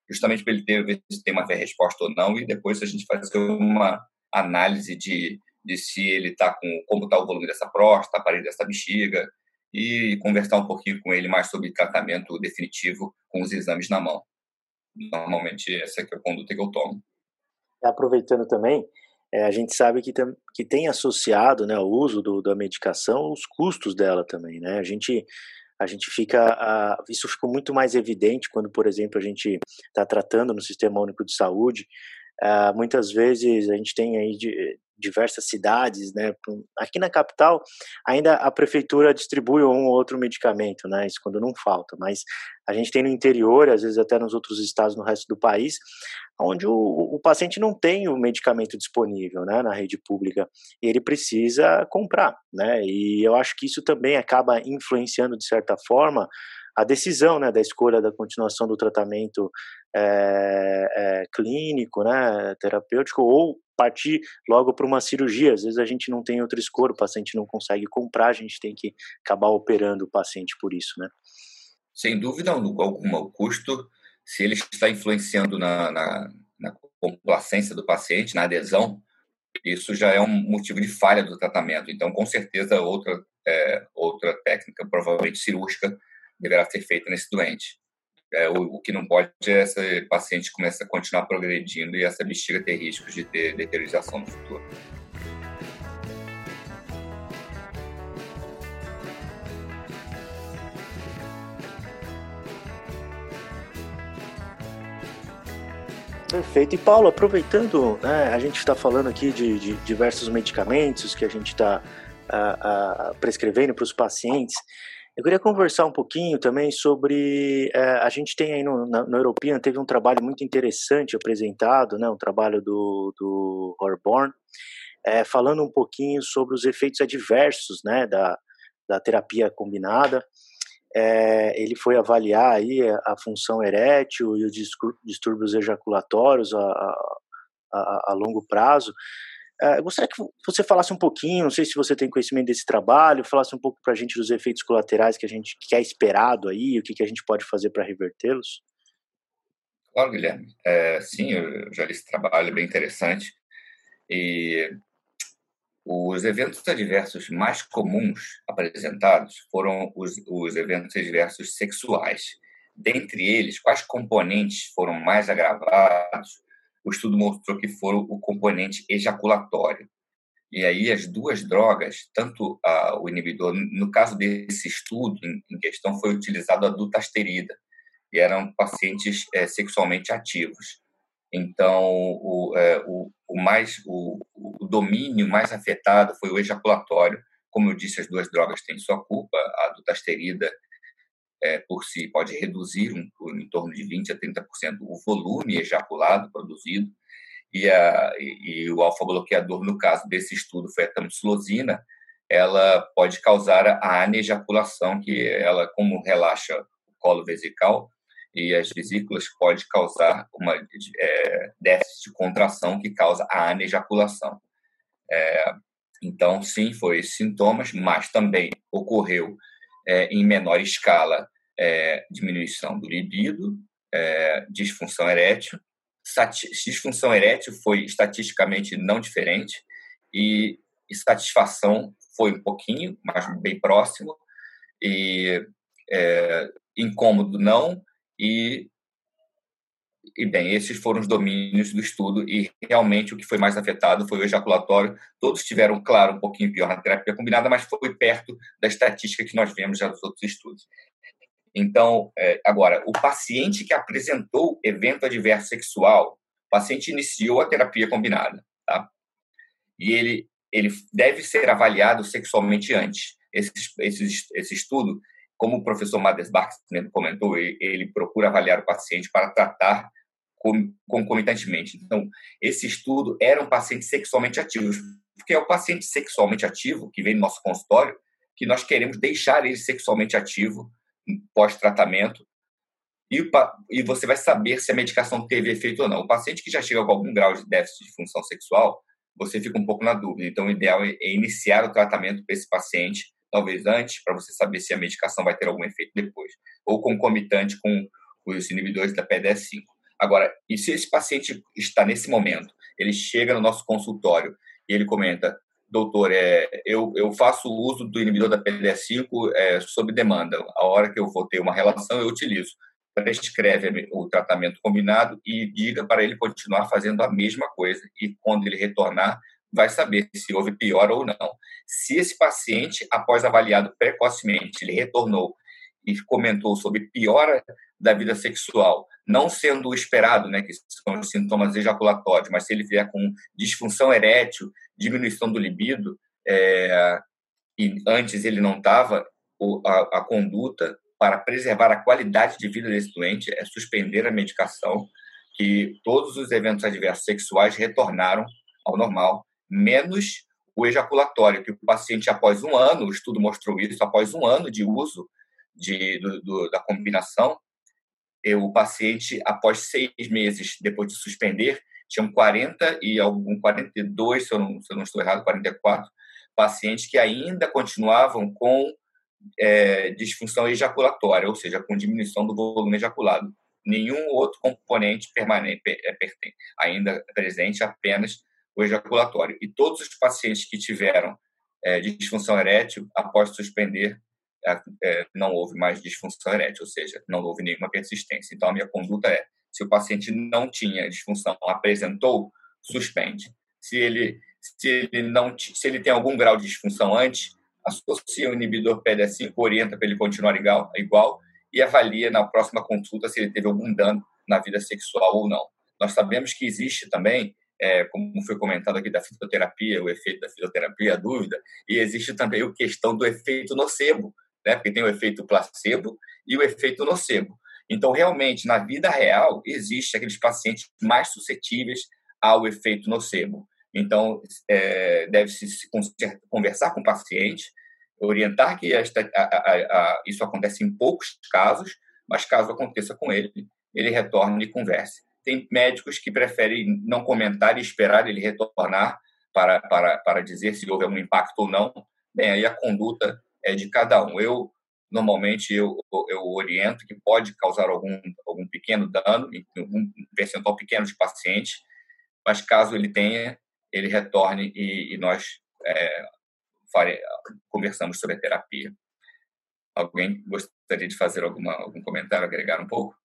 justamente para ele ter, ver se tem uma resposta ou não, e depois a gente fazer uma análise de, de se ele está com, como está o volume dessa próstata, a parede dessa bexiga, e conversar um pouquinho com ele mais sobre tratamento definitivo com os exames na mão. Normalmente essa é a conduta que eu tomo.
Aproveitando também, é, a gente sabe que, tem, que tem associado né, o uso do, da medicação os custos dela também. Né? A gente a gente fica isso ficou muito mais evidente quando por exemplo a gente está tratando no sistema único de saúde uh, muitas vezes a gente tem aí de, diversas cidades, né? Aqui na capital, ainda a prefeitura distribui um ou outro medicamento, né? Isso quando não falta, mas a gente tem no interior, às vezes até nos outros estados no resto do país, onde o, o paciente não tem o medicamento disponível, né? Na rede pública e ele precisa comprar, né? E eu acho que isso também acaba influenciando de certa forma a decisão né, da escolha da continuação do tratamento é, é, clínico, né, terapêutico, ou partir logo para uma cirurgia. Às vezes a gente não tem outra escolha, o paciente não consegue comprar, a gente tem que acabar operando o paciente por isso, né?
Sem dúvida alguma, o custo, se ele está influenciando na, na, na complacência do paciente, na adesão, isso já é um motivo de falha do tratamento. Então, com certeza, outra, é, outra técnica, provavelmente cirúrgica, deverá ser feita nesse doente. É, o, o, que não pode é esse paciente começar a continuar progredindo e essa bexiga ter riscos de ter deteriorização no futuro.
Perfeito. E Paulo, aproveitando, né, a gente está falando aqui de, de, diversos medicamentos que a gente está prescrevendo para os pacientes. Eu queria conversar um pouquinho também sobre. É, a gente tem aí no, no European, teve um trabalho muito interessante apresentado, né, um trabalho do, do Horborn, é, falando um pouquinho sobre os efeitos adversos né, da, da terapia combinada. É, ele foi avaliar aí a, a, função erétil e os distúrbios ejaculatórios a, a, a longo prazo Uh, gostaria que você falasse um pouquinho, não sei se você tem conhecimento desse trabalho, falasse um pouco para a gente dos efeitos colaterais que a gente que é esperado aí, o que, que a gente pode fazer para revertê-los.
Claro, Guilherme. É, sim, eu já li esse trabalho, é bem interessante. E os eventos adversos mais comuns apresentados foram os, os eventos adversos sexuais. Dentre eles, quais componentes foram mais agravados? O estudo mostrou que foram o componente ejaculatório. E aí as duas drogas, tanto a, o inibidor, no caso desse estudo em, em questão, foi utilizado a dutasterida, e eram pacientes é, sexualmente ativos. Então, o, é, o, o mais, o, o, domínio mais afetado foi o ejaculatório. Como eu disse, as duas drogas têm sua culpa. A dutasterida, é, por si, pode reduzir um, em torno de 20% a 30% o volume ejaculado produzido. E, a, e, e o alfa-bloqueador, no caso desse estudo, foi a tamsulosina, ela pode causar a anejaculação, que ela, como relaxa o colo vesical, e as vesículas pode causar uma é, déficit de contração que causa a anejaculação. É, então, sim, foi esses sintomas, mas também ocorreu é, em menor escala é, diminuição do libido, é, disfunção erétil. Disfunção erétil foi estatisticamente não diferente e, e satisfação foi um pouquinho, mas bem próximo. E é, incômodo não, e, e, bem, esses foram os domínios do estudo e realmente o que foi mais afetado foi o ejaculatório. Todos tiveram, claro, um pouquinho pior na terapia combinada, mas foi perto da estatística que nós vemos já nos outros estudos. Então, é, agora, o paciente que apresentou evento adverso sexual, o paciente iniciou a terapia combinada, tá? E ele, ele deve ser avaliado sexualmente antes. Esse, esse, esse estudo como o professor mesmo comentou, ele procura avaliar o paciente para tratar concomitantemente. Então, esse estudo era um paciente sexualmente ativo, porque é o paciente sexualmente ativo que vem no nosso consultório que nós queremos deixar ele sexualmente ativo pós-tratamento e, e você vai saber se a medicação teve efeito ou não. O paciente que já chega com algum grau de déficit de função sexual, você fica um pouco na dúvida. Então, o ideal é iniciar o tratamento para esse paciente talvez antes, para você saber se a medicação vai ter algum efeito depois, ou concomitante com os inibidores da PDE5. Agora, e se esse paciente está nesse momento, ele chega no nosso consultório e ele comenta, doutor, é, eu, eu faço uso do inibidor da PDE5 é, sob demanda. A hora que eu vou ter uma relação, eu utilizo. Prescreve o tratamento combinado e diga para ele continuar fazendo a mesma coisa. E quando ele retornar, vai saber se houve piora ou não. Se esse paciente, após avaliado precocemente, ele retornou e comentou sobre piora da vida sexual, não sendo esperado, né, que são os sintomas ejaculatórios, mas se ele vier com disfunção erétil, diminuição do libido, é, e antes ele não estava, a, a conduta para preservar a qualidade de vida desse doente é suspender a medicação, que todos os eventos adversos sexuais retornaram ao normal menos o ejaculatório, que o paciente, após um ano, o estudo mostrou isso, após um ano de uso de, do, do, da combinação, o paciente, após seis meses, depois de suspender, tinham 40 e algum 42, se eu não, se eu não estou errado, 44 pacientes que ainda continuavam com é, disfunção ejaculatória, ou seja, com diminuição do volume ejaculado. Nenhum outro componente permanente, é, ainda presente, apenas o ejaculatório. E todos os pacientes que tiveram é, disfunção erétil, após suspender, não houve mais disfunção erétil, ou seja, não houve nenhuma persistência. Então, a minha conduta é: se o paciente não tinha disfunção, apresentou, suspende. Se ele, se ele, não, se ele tem algum grau de disfunção antes, associa o inibidor PDE5, orienta para ele continuar igual, igual e avalia na próxima consulta se ele teve algum dano na vida sexual ou não. Nós sabemos que existe também é, como foi comentado aqui da fitoterapia, o efeito da fitoterapia, a dúvida, e existe também a questão do efeito nocebo, né? porque tem o efeito placebo e o efeito nocebo. Então, realmente, na vida real, existe aqueles pacientes mais suscetíveis ao efeito nocebo. Então, é, deve-se conversar com o paciente, orientar que esta, a, a, a, isso acontece em poucos casos, mas caso aconteça com ele, ele retorne e converse. Tem médicos que preferem não comentar e esperar ele retornar para, para, para dizer se houve algum impacto ou não, bem, aí a conduta é de cada um. Eu, normalmente, eu, eu oriento que pode causar algum, algum pequeno dano, um percentual pequeno de paciente, mas caso ele tenha, ele retorne e, e nós é, fare, conversamos sobre a terapia. Alguém gostaria de fazer alguma, algum comentário, agregar um pouco?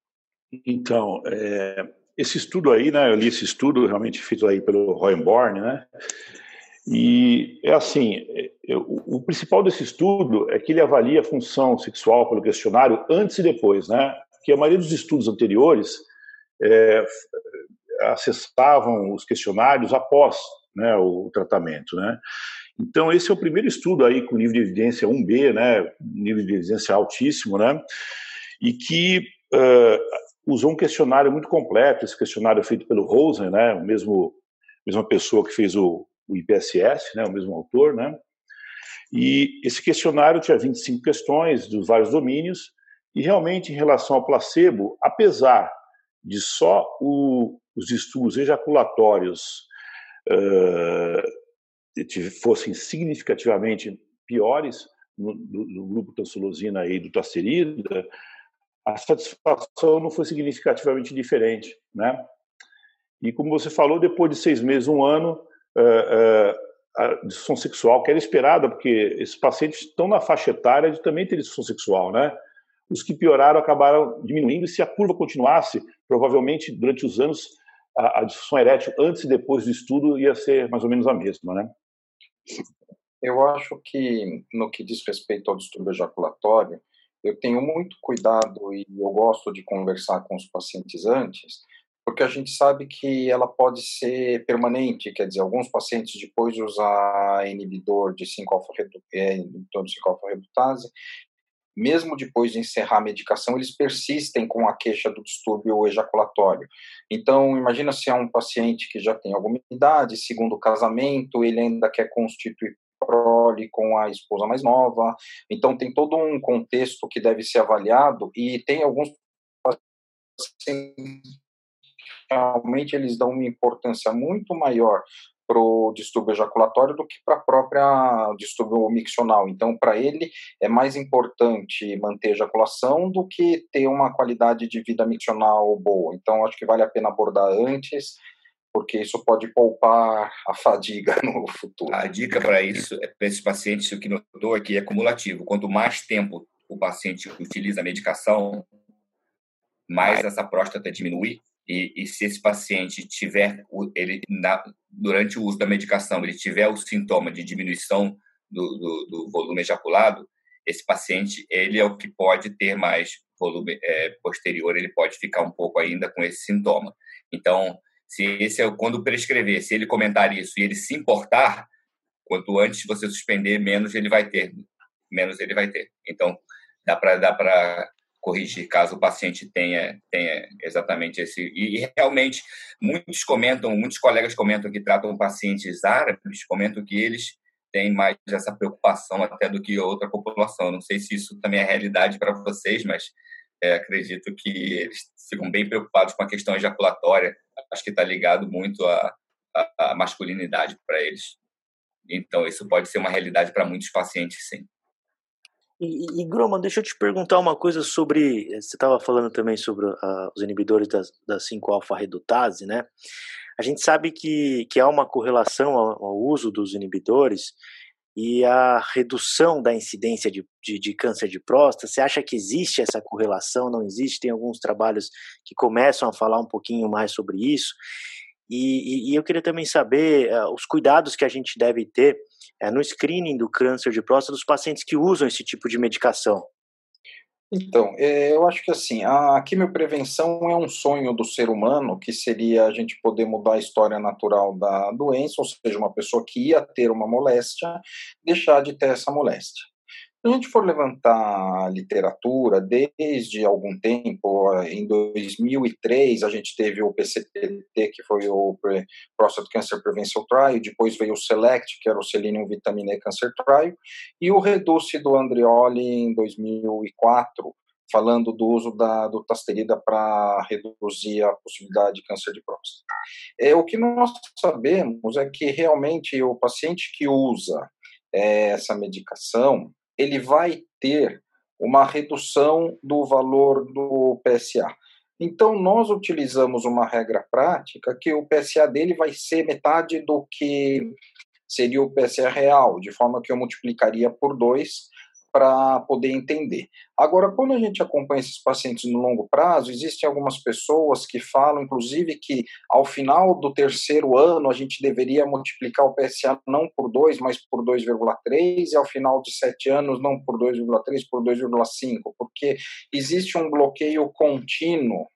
Então, é, esse estudo aí, né, eu li esse estudo realmente feito aí pelo Royenborn, né, e é assim, é, o, principal desse estudo é que ele avalia a função sexual pelo questionário antes e depois, né, que a maioria dos estudos anteriores é, acessavam os questionários após né, o tratamento, né, então, esse é o primeiro estudo aí com nível de evidência 1B, né, nível de evidência altíssimo, né, e que uh, usou um questionário muito completo, esse questionário é feito pelo Rosen, né, o mesmo mesma pessoa que fez o, o IPSS, né, o mesmo autor, né, e esse questionário tinha 25 questões dos vários domínios, e realmente em relação ao placebo, apesar de só o, os estudos ejaculatórios uh, fossem significativamente piores no, no, no grupo tansulosina e do tasterida, a satisfação não foi significativamente diferente, né? E como você falou, depois de seis meses, um ano, uh, disfunção sexual, que era esperada, porque esses pacientes estão na faixa etária de também ter disfunção sexual, né? Os que pioraram acabaram diminuindo, e se a curva continuasse, provavelmente durante os anos, a, a disfunção erétil antes e depois do estudo ia ser mais ou menos a mesma, né?
Eu acho que, no que diz respeito ao distúrbio ejaculatório, eu tenho muito cuidado e eu gosto de conversar com os pacientes antes, porque a gente sabe que ela pode ser permanente, quer dizer, alguns pacientes depois de usar inibidor de 5-alfa-redutase, mesmo depois de encerrar a medicação, eles persistem com a queixa do distúrbio ejaculatório. Então, imagina se é um paciente que já tem alguma idade, segundo casamento, ele ainda quer constituir prole com a esposa mais nova. Então, tem todo um contexto que deve ser avaliado e tem alguns pacientes realmente eles dão uma importância muito maior para o distúrbio ejaculatório do que para a própria distúrbio miccional. Então, para ele, é mais importante manter a ejaculação do que ter uma qualidade de vida miccional boa. Então, acho que vale a pena abordar antes, porque isso pode poupar a fadiga [laughs] no futuro.
A dica para isso, é para esses pacientes, o que notou é que é cumulativo. Quanto mais tempo o paciente utiliza a medicação, mais essa próstata diminui e, e, se esse paciente tiver ele na, durante o uso da medicação ele tiver o sintoma de diminuição do, do, do, volume ejaculado esse paciente ele é o que pode ter mais volume é, posterior ele pode ficar um pouco ainda com esse sintoma. Então se esse é quando prescrever se ele comentar isso e ele se importar quanto antes você suspender menos ele vai ter menos ele vai ter. Então dá para dá para corrigir caso o paciente tenha, tenha exatamente esse. E, e, realmente, muitos comentam, muitos colegas comentam que tratam pacientes árabes, comentam que eles têm mais essa preocupação até do que outra população. Não sei se isso também é realidade para vocês, mas é, acredito que eles ficam bem preocupados com a questão ejaculatória. Acho que está ligado muito à, à, à masculinidade para eles. Então, isso pode ser uma realidade para muitos pacientes, sim.
E, e deixa eu te perguntar uma coisa sobre. Você estava falando também sobre uh, os inibidores da, da 5-alfa-redutase, né? A gente sabe que, que há uma correlação ao, ao, uso dos inibidores e a redução da incidência de, de, de, câncer de próstata. Você acha que existe essa correlação? Não existe? Tem alguns trabalhos que começam a falar um pouquinho mais sobre isso. E, e, e eu queria também saber uh, os cuidados que a gente deve ter uh, no screening do câncer de próstata dos pacientes que usam esse tipo de medicação.
Então, é, eu acho que assim, a quimioprevenção é um sonho do ser humano, que seria a gente poder mudar a história natural da doença, ou seja, uma pessoa que ia ter uma moléstia, deixar de ter essa moléstia. A gente for levantar a literatura, desde algum tempo, em 2003, a gente teve o PCPT, que foi o Prostate Cancer Prevention Trial, depois veio o SELECT, que era o Selenium Vitamin E Cancer Trial, e o Reduce do Andrioli em 2004, falando do uso da dutasterida para reduzir a possibilidade de câncer de próstata. É, o que nós sabemos é que realmente o paciente que usa é, essa medicação, ele vai ter uma redução do valor do PSA. Então, nós utilizamos uma regra prática que o PSA dele vai ser metade do que seria o PSA real, de forma que eu multiplicaria por dois para poder entender. Agora, quando a gente acompanha esses pacientes no longo prazo, existem algumas pessoas que falam, inclusive, que ao final do terceiro ano a gente deveria multiplicar o PSA não por 2, mas por 2,3, e ao final de sete anos não por 2,3, por 2,5, porque existe um bloqueio contínuo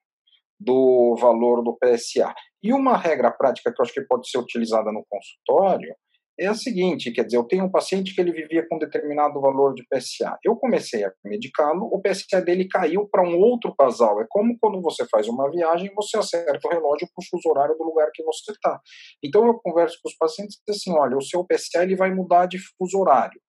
do valor do PSA. E uma regra prática que eu acho que pode ser utilizada no consultório é a seguinte, quer dizer, eu tenho um paciente que ele vivia com determinado valor de PSA. Eu comecei a medicá-lo, o PSA dele caiu para um outro casal. É como quando você faz uma viagem, você acerta o relógio para o fuso horário do lugar que você está. Então eu converso com os pacientes e assim, olha, o seu PSA ele vai mudar de fuso horário.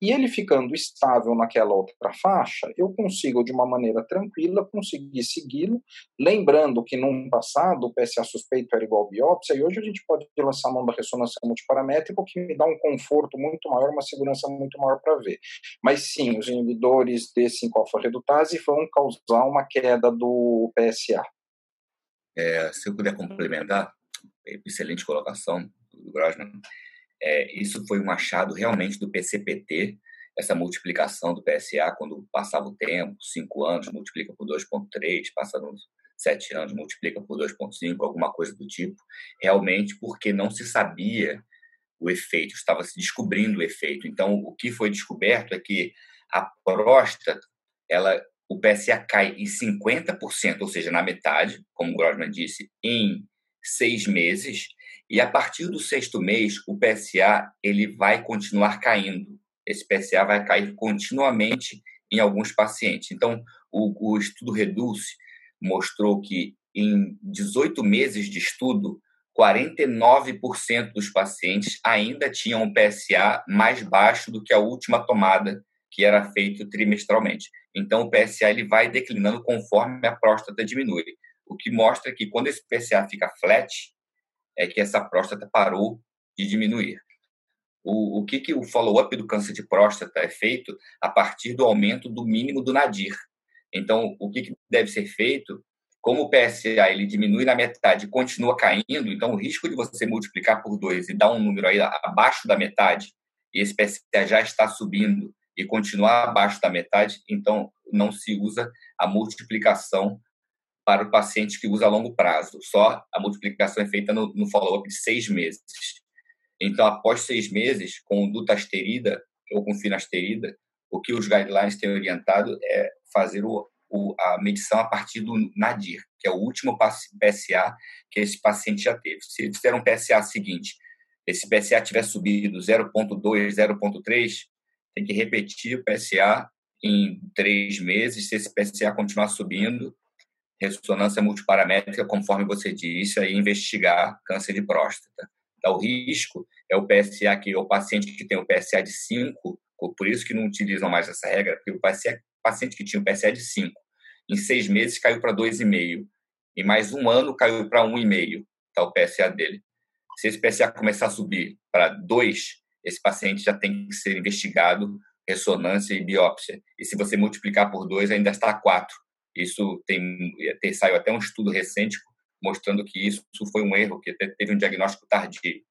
E ele ficando estável naquela outra faixa, eu consigo, de uma maneira tranquila, conseguir segui-lo, lembrando que no passado o PSA suspeito era igual biópsia, e hoje a gente pode lançar a mão da ressonância multiparamétrica, o que me dá um conforto muito maior, uma segurança muito maior para ver. Mas sim, os inibidores de 5-alfa-redutase vão causar uma queda do PSA.
É, se eu puder complementar, excelente colocação do Grossman. É, isso foi um achado realmente do PCPT, essa multiplicação do PSA quando passava o tempo, 5 anos, multiplica por 2,3, passa nos 7 anos, multiplica por 2,5, alguma coisa do tipo, realmente porque não se sabia o efeito, estava se descobrindo o efeito. Então, o que foi descoberto é que a próstata, ela, o PSA cai em 50%, ou seja, na metade, como o Grossman disse, em seis meses, e a partir do sexto mês, o PSA ele vai continuar caindo. Esse PSA vai cair continuamente em alguns pacientes. Então, o, o estudo Reduce mostrou que em 18 meses de estudo, 49% dos pacientes ainda tinham um PSA mais baixo do que a última tomada que era feito trimestralmente. Então, o PSA ele vai declinando conforme a próstata diminui, o que mostra que quando esse PSA fica flat, é que essa próstata parou de diminuir. O, o que, que o follow-up do câncer de próstata é feito a partir do aumento do mínimo do nadir. Então, o que, que deve ser feito? Como o PSA ele diminui na metade e continua caindo, então o risco de você multiplicar por dois e dar um número aí abaixo da metade, e esse PSA já está subindo e continuar abaixo da metade, então não se usa a multiplicação para o paciente que usa a longo prazo. Só a multiplicação é feita no, no follow-up de seis meses. Então, após seis meses, com dutasterida ou com finasterida, o que os guidelines têm orientado é fazer o, o, a medição a partir do NADIR, que é o último PSA que esse paciente já teve. Se fizer um PSA seguinte, esse PSA tiver subido 0,2, 0,3, tem que repetir o PSA em três meses. Se esse PSA continuar subindo, ressonância multiparamétrica, conforme você disse, e investigar câncer de próstata. Então, o risco é o PSA, que o paciente que tem o PSA de 5, por isso que não utilizam mais essa regra, porque o paciente, paciente que tinha o PSA de 5, em seis meses caiu para 2,5. Em mais um ano caiu para 1,5, tá o PSA dele. Se esse PSA começar a subir para 2, esse paciente já tem que ser investigado, ressonância e biópsia. E se você multiplicar por 2, ainda está 4. Isso tem, tem saiu até um estudo recente mostrando que isso foi um erro, que teve um diagnóstico tardio.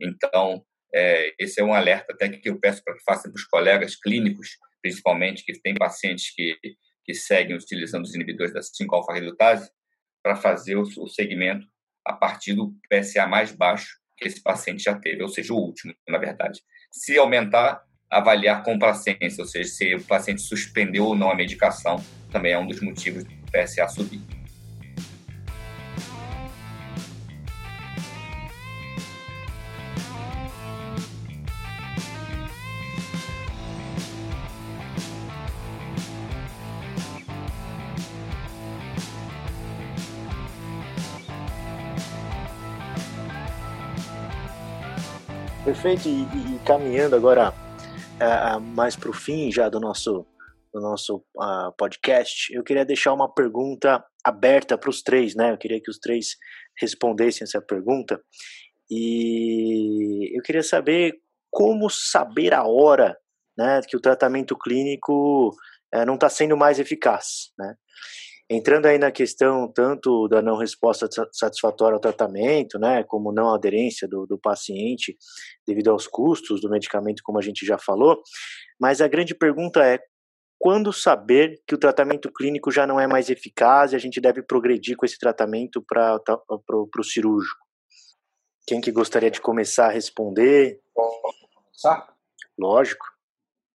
Então, é, esse é um alerta até que eu peço para que façam para os colegas clínicos, principalmente, que têm pacientes que, que seguem utilizando os inibidores da 5-alfa-redutase, para fazer o, o segmento a partir do PSA mais baixo que esse paciente já teve, ou seja, o último, na verdade. Se aumentar, avaliar com paciência, ou seja, se o paciente suspendeu ou não a medicação, também é um dos motivos do PSA subir.
Perfeito, e, e caminhando agora mais para o fim já do nosso no nosso uh, podcast, eu queria deixar uma pergunta aberta para os três, né? Eu queria que os três respondessem essa pergunta. E eu queria saber como saber a hora né, que o tratamento clínico é, não está sendo mais eficaz. Né? Entrando aí na questão tanto da não resposta satisfatória ao tratamento, né, como não aderência do, do paciente devido aos custos do medicamento, como a gente já falou, mas a grande pergunta é quando saber que o tratamento clínico já não é mais eficaz e a gente deve progredir com esse tratamento para o cirúrgico? Quem que gostaria de começar a responder?
Começar?
Lógico.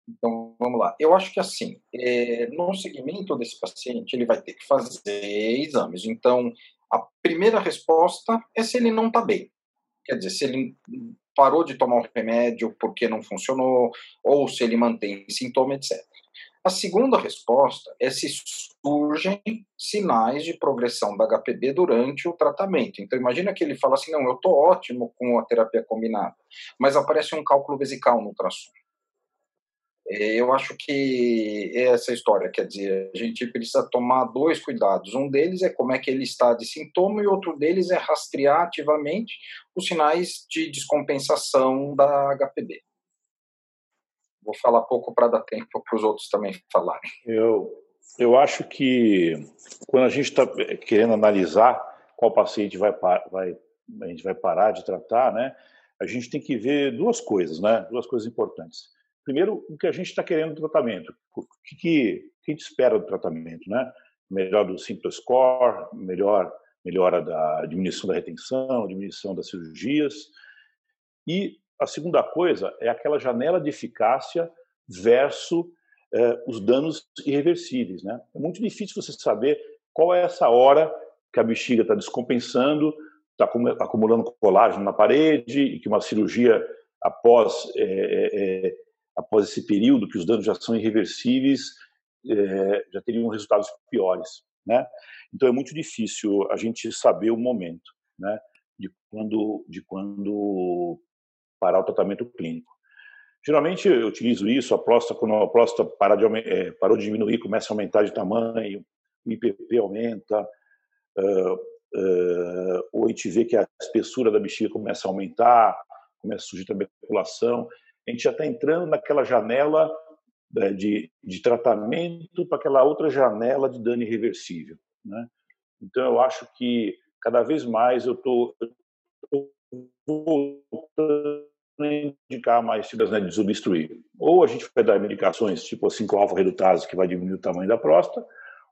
Então, vamos lá. Eu acho que assim, é, no segmento desse paciente, ele vai ter que fazer exames. Então, a primeira resposta é se ele não está bem. Quer dizer, se ele parou de tomar o remédio porque não funcionou, ou se ele mantém sintoma, etc. A segunda resposta é se surgem sinais de progressão da HPB durante o tratamento. Então, imagina que ele fala assim: não, eu estou ótimo com a terapia combinada, mas aparece um cálculo vesical no ultrassom. É, eu acho que é essa história, quer dizer, a gente precisa tomar dois cuidados. Um deles é como é que ele está de sintoma, e outro deles é rastrear ativamente os sinais de descompensação da HPB. Vou falar pouco para dar tempo para os outros também falarem.
Eu, eu acho que quando a gente está querendo analisar qual paciente vai, vai, a gente vai parar de tratar, né, a gente tem que ver duas coisas, né, duas coisas importantes. Primeiro, o que a gente está querendo do tratamento, o que, que, a gente espera do tratamento, né? Melhor do Simple Score, melhor melhora da diminuição da retenção, diminuição das cirurgias. E a segunda coisa é aquela janela de eficácia versus eh, os danos irreversíveis. Né? É muito difícil você saber qual é essa hora que a bexiga está descompensando, está acumulando colágeno na parede e que uma cirurgia após, é, é, após esse período, que os danos já são irreversíveis, é, já teriam resultados piores. Né? Então é muito difícil a gente saber o momento né, de, quando, de quando parar o tratamento clínico. Geralmente eu utilizo isso, a próstata, quando a próstata para de, é, parou de diminuir, começa a aumentar de tamanho, o IPP aumenta, uh, uh, ou a gente vê que a espessura da bexiga começa a aumentar, começa a surgir também a gente já está entrando naquela janela né, de, de tratamento para aquela outra janela de dano irreversível. Né? Então eu acho que cada vez mais eu estou voltando indicar mais fibras né, de desobstruir. Ou a gente vai dar medicações tipo 5-alfa-redutase, que vai diminuir o tamanho da próstata,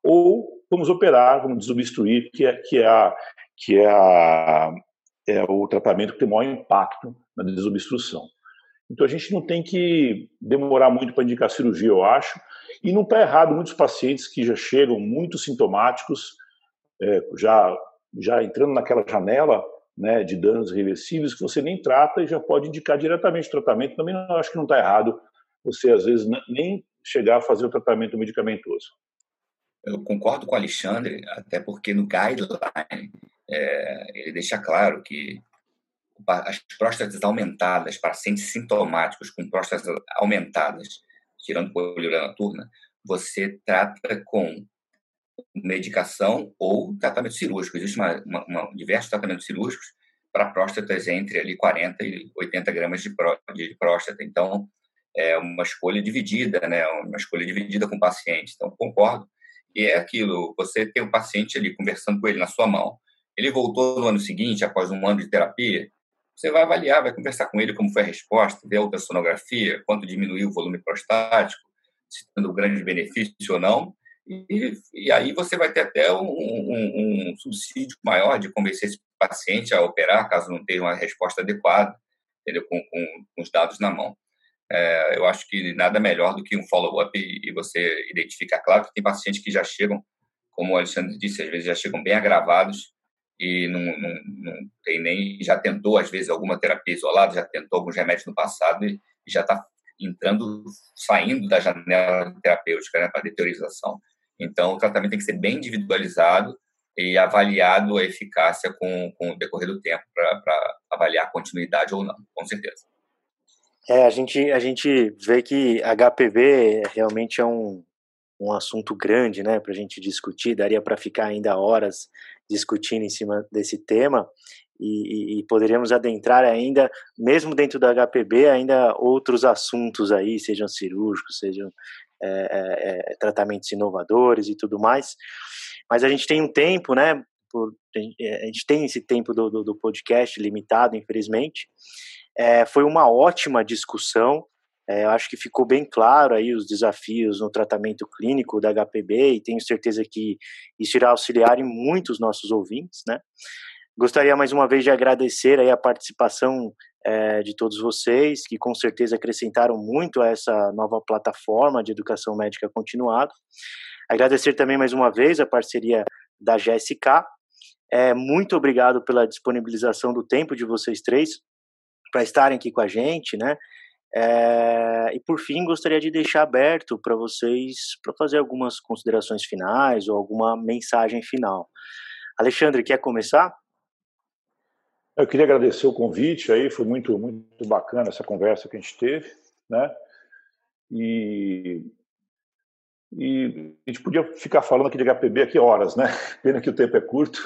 ou vamos operar, vamos desobstruir, que é, que é, a, que é, a, é o tratamento que tem maior impacto na desobstrução. Então a gente não tem que demorar muito para indicar cirurgia, eu acho, e não está errado muitos pacientes que já chegam muito sintomáticos, é, já, já entrando naquela janela né, de danos reversíveis que você nem trata e já pode indicar diretamente o tratamento. Também não acho que não está errado você, às vezes, nem chegar a fazer o tratamento medicamentoso.
Eu concordo com o Alexandre, até porque no guideline é, ele deixa claro que as próstatas aumentadas, pacientes sintomáticos com próstatas aumentadas, tirando poliurana turna, você trata com medicação ou tratamento cirúrgico. Existem diversos tratamentos cirúrgicos para próstatas entre ali 40 e 80 gramas de, pró, de próstata. Então, é uma escolha dividida, né? Uma escolha dividida com o paciente. Então, concordo. E é aquilo, você tem o paciente ali conversando com ele na sua mão. Ele voltou no ano seguinte, após um ano de terapia, você vai avaliar, vai conversar com ele como foi a resposta, ver a ultrassonografia, quanto diminuiu o volume prostático, se tendo grande benefício ou não, e, e aí você vai ter até um, um, um, subsídio maior de convencer esse paciente a operar, caso não tenha uma resposta adequada, entendeu? Com, com, com os dados na mão. É, eu acho que nada melhor do que um follow-up e, e, você identificar. Claro que tem pacientes que já chegam, como o Alexandre disse, às vezes já chegam bem agravados e não, não, não tem nem já tentou às vezes alguma terapia isolada, já tentou alguns remédios no passado e, e já está entrando, saindo da janela terapêutica né, para deteriorização. Então, o tratamento tem que ser bem individualizado e avaliado a eficácia com, com o decorrer do tempo para avaliar a continuidade ou não, com certeza.
É, a gente, a gente vê que HPV realmente é um, um assunto grande, né, para a gente discutir. Daria para ficar ainda horas discutindo em cima desse tema e, e, poderíamos adentrar ainda, mesmo dentro da HPB, ainda outros assuntos aí, sejam cirúrgicos, sejam é, é, é, tratamentos inovadores e tudo mais. Mas a gente tem um tempo, né? Por, a gente tem esse tempo do, do, do podcast limitado, infelizmente. É, foi uma ótima discussão. É, eu acho que ficou bem claro aí os desafios no tratamento clínico da HPB e tenho certeza que isso irá auxiliar em muitos nossos ouvintes, né? Gostaria mais uma vez de agradecer aí a participação é, de todos vocês, que com certeza acrescentaram muito a essa nova plataforma de educação médica continuada. Agradecer também mais uma vez a parceria da GSK. É, muito obrigado pela disponibilização do tempo de vocês três para estarem aqui com a gente, né? É, e por fim, gostaria de deixar aberto para vocês para fazer algumas considerações finais ou alguma mensagem final. Alexandre, quer começar?
Eu queria agradecer o convite aí, foi muito, muito bacana essa conversa que a gente teve, né? E, e a gente podia ficar falando aqui de HPB aqui horas, né? [laughs] Pena que o tempo é curto,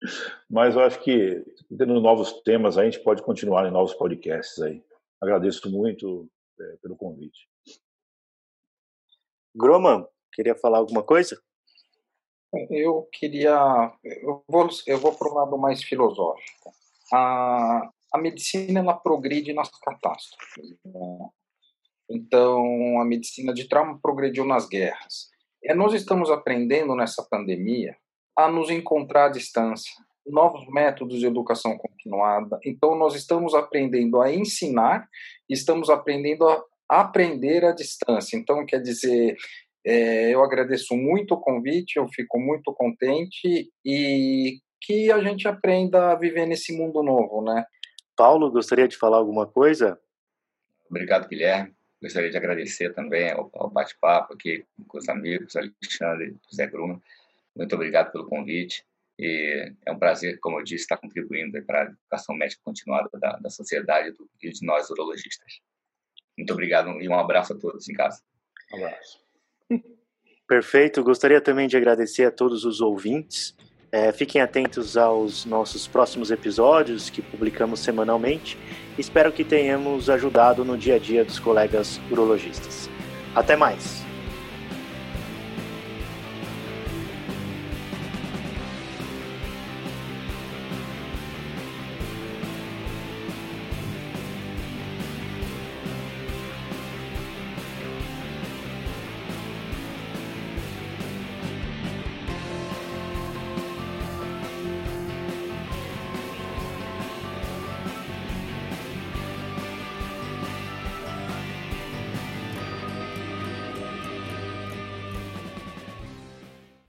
[laughs] mas eu acho que tendo novos temas aí, a gente pode continuar em novos podcasts aí. Agradeço muito é, pelo convite.
Groman, queria falar alguma coisa?
Eu queria. Eu vou, eu vou para um lado mais filosófico a, a medicina ela progride nas catástrofes. Né? Então, a medicina de trauma progrediu nas guerras. E nós estamos aprendendo nessa pandemia a nos encontrar à distância, novos métodos de educação continuada. Então, nós estamos aprendendo a ensinar, estamos aprendendo a aprender à distância. Então, quer dizer, é, eu agradeço muito o convite, eu fico muito contente e que a gente aprenda a viver nesse mundo novo, né?
Paulo, gostaria de falar alguma coisa?
Obrigado, Guilherme. Gostaria de agradecer também ao, ao bate-papo aqui com os amigos, Alexandre e José Bruno. Muito obrigado pelo convite. E é um prazer, como eu disse, estar contribuindo para a educação médica continuada da, da sociedade e de nós urologistas. Muito obrigado e um abraço a todos em casa.
Um abraço.
Perfeito. Gostaria também de agradecer a todos os ouvintes é, fiquem atentos aos nossos próximos episódios que publicamos semanalmente. Espero que tenhamos ajudado no dia a dia dos colegas urologistas. Até mais!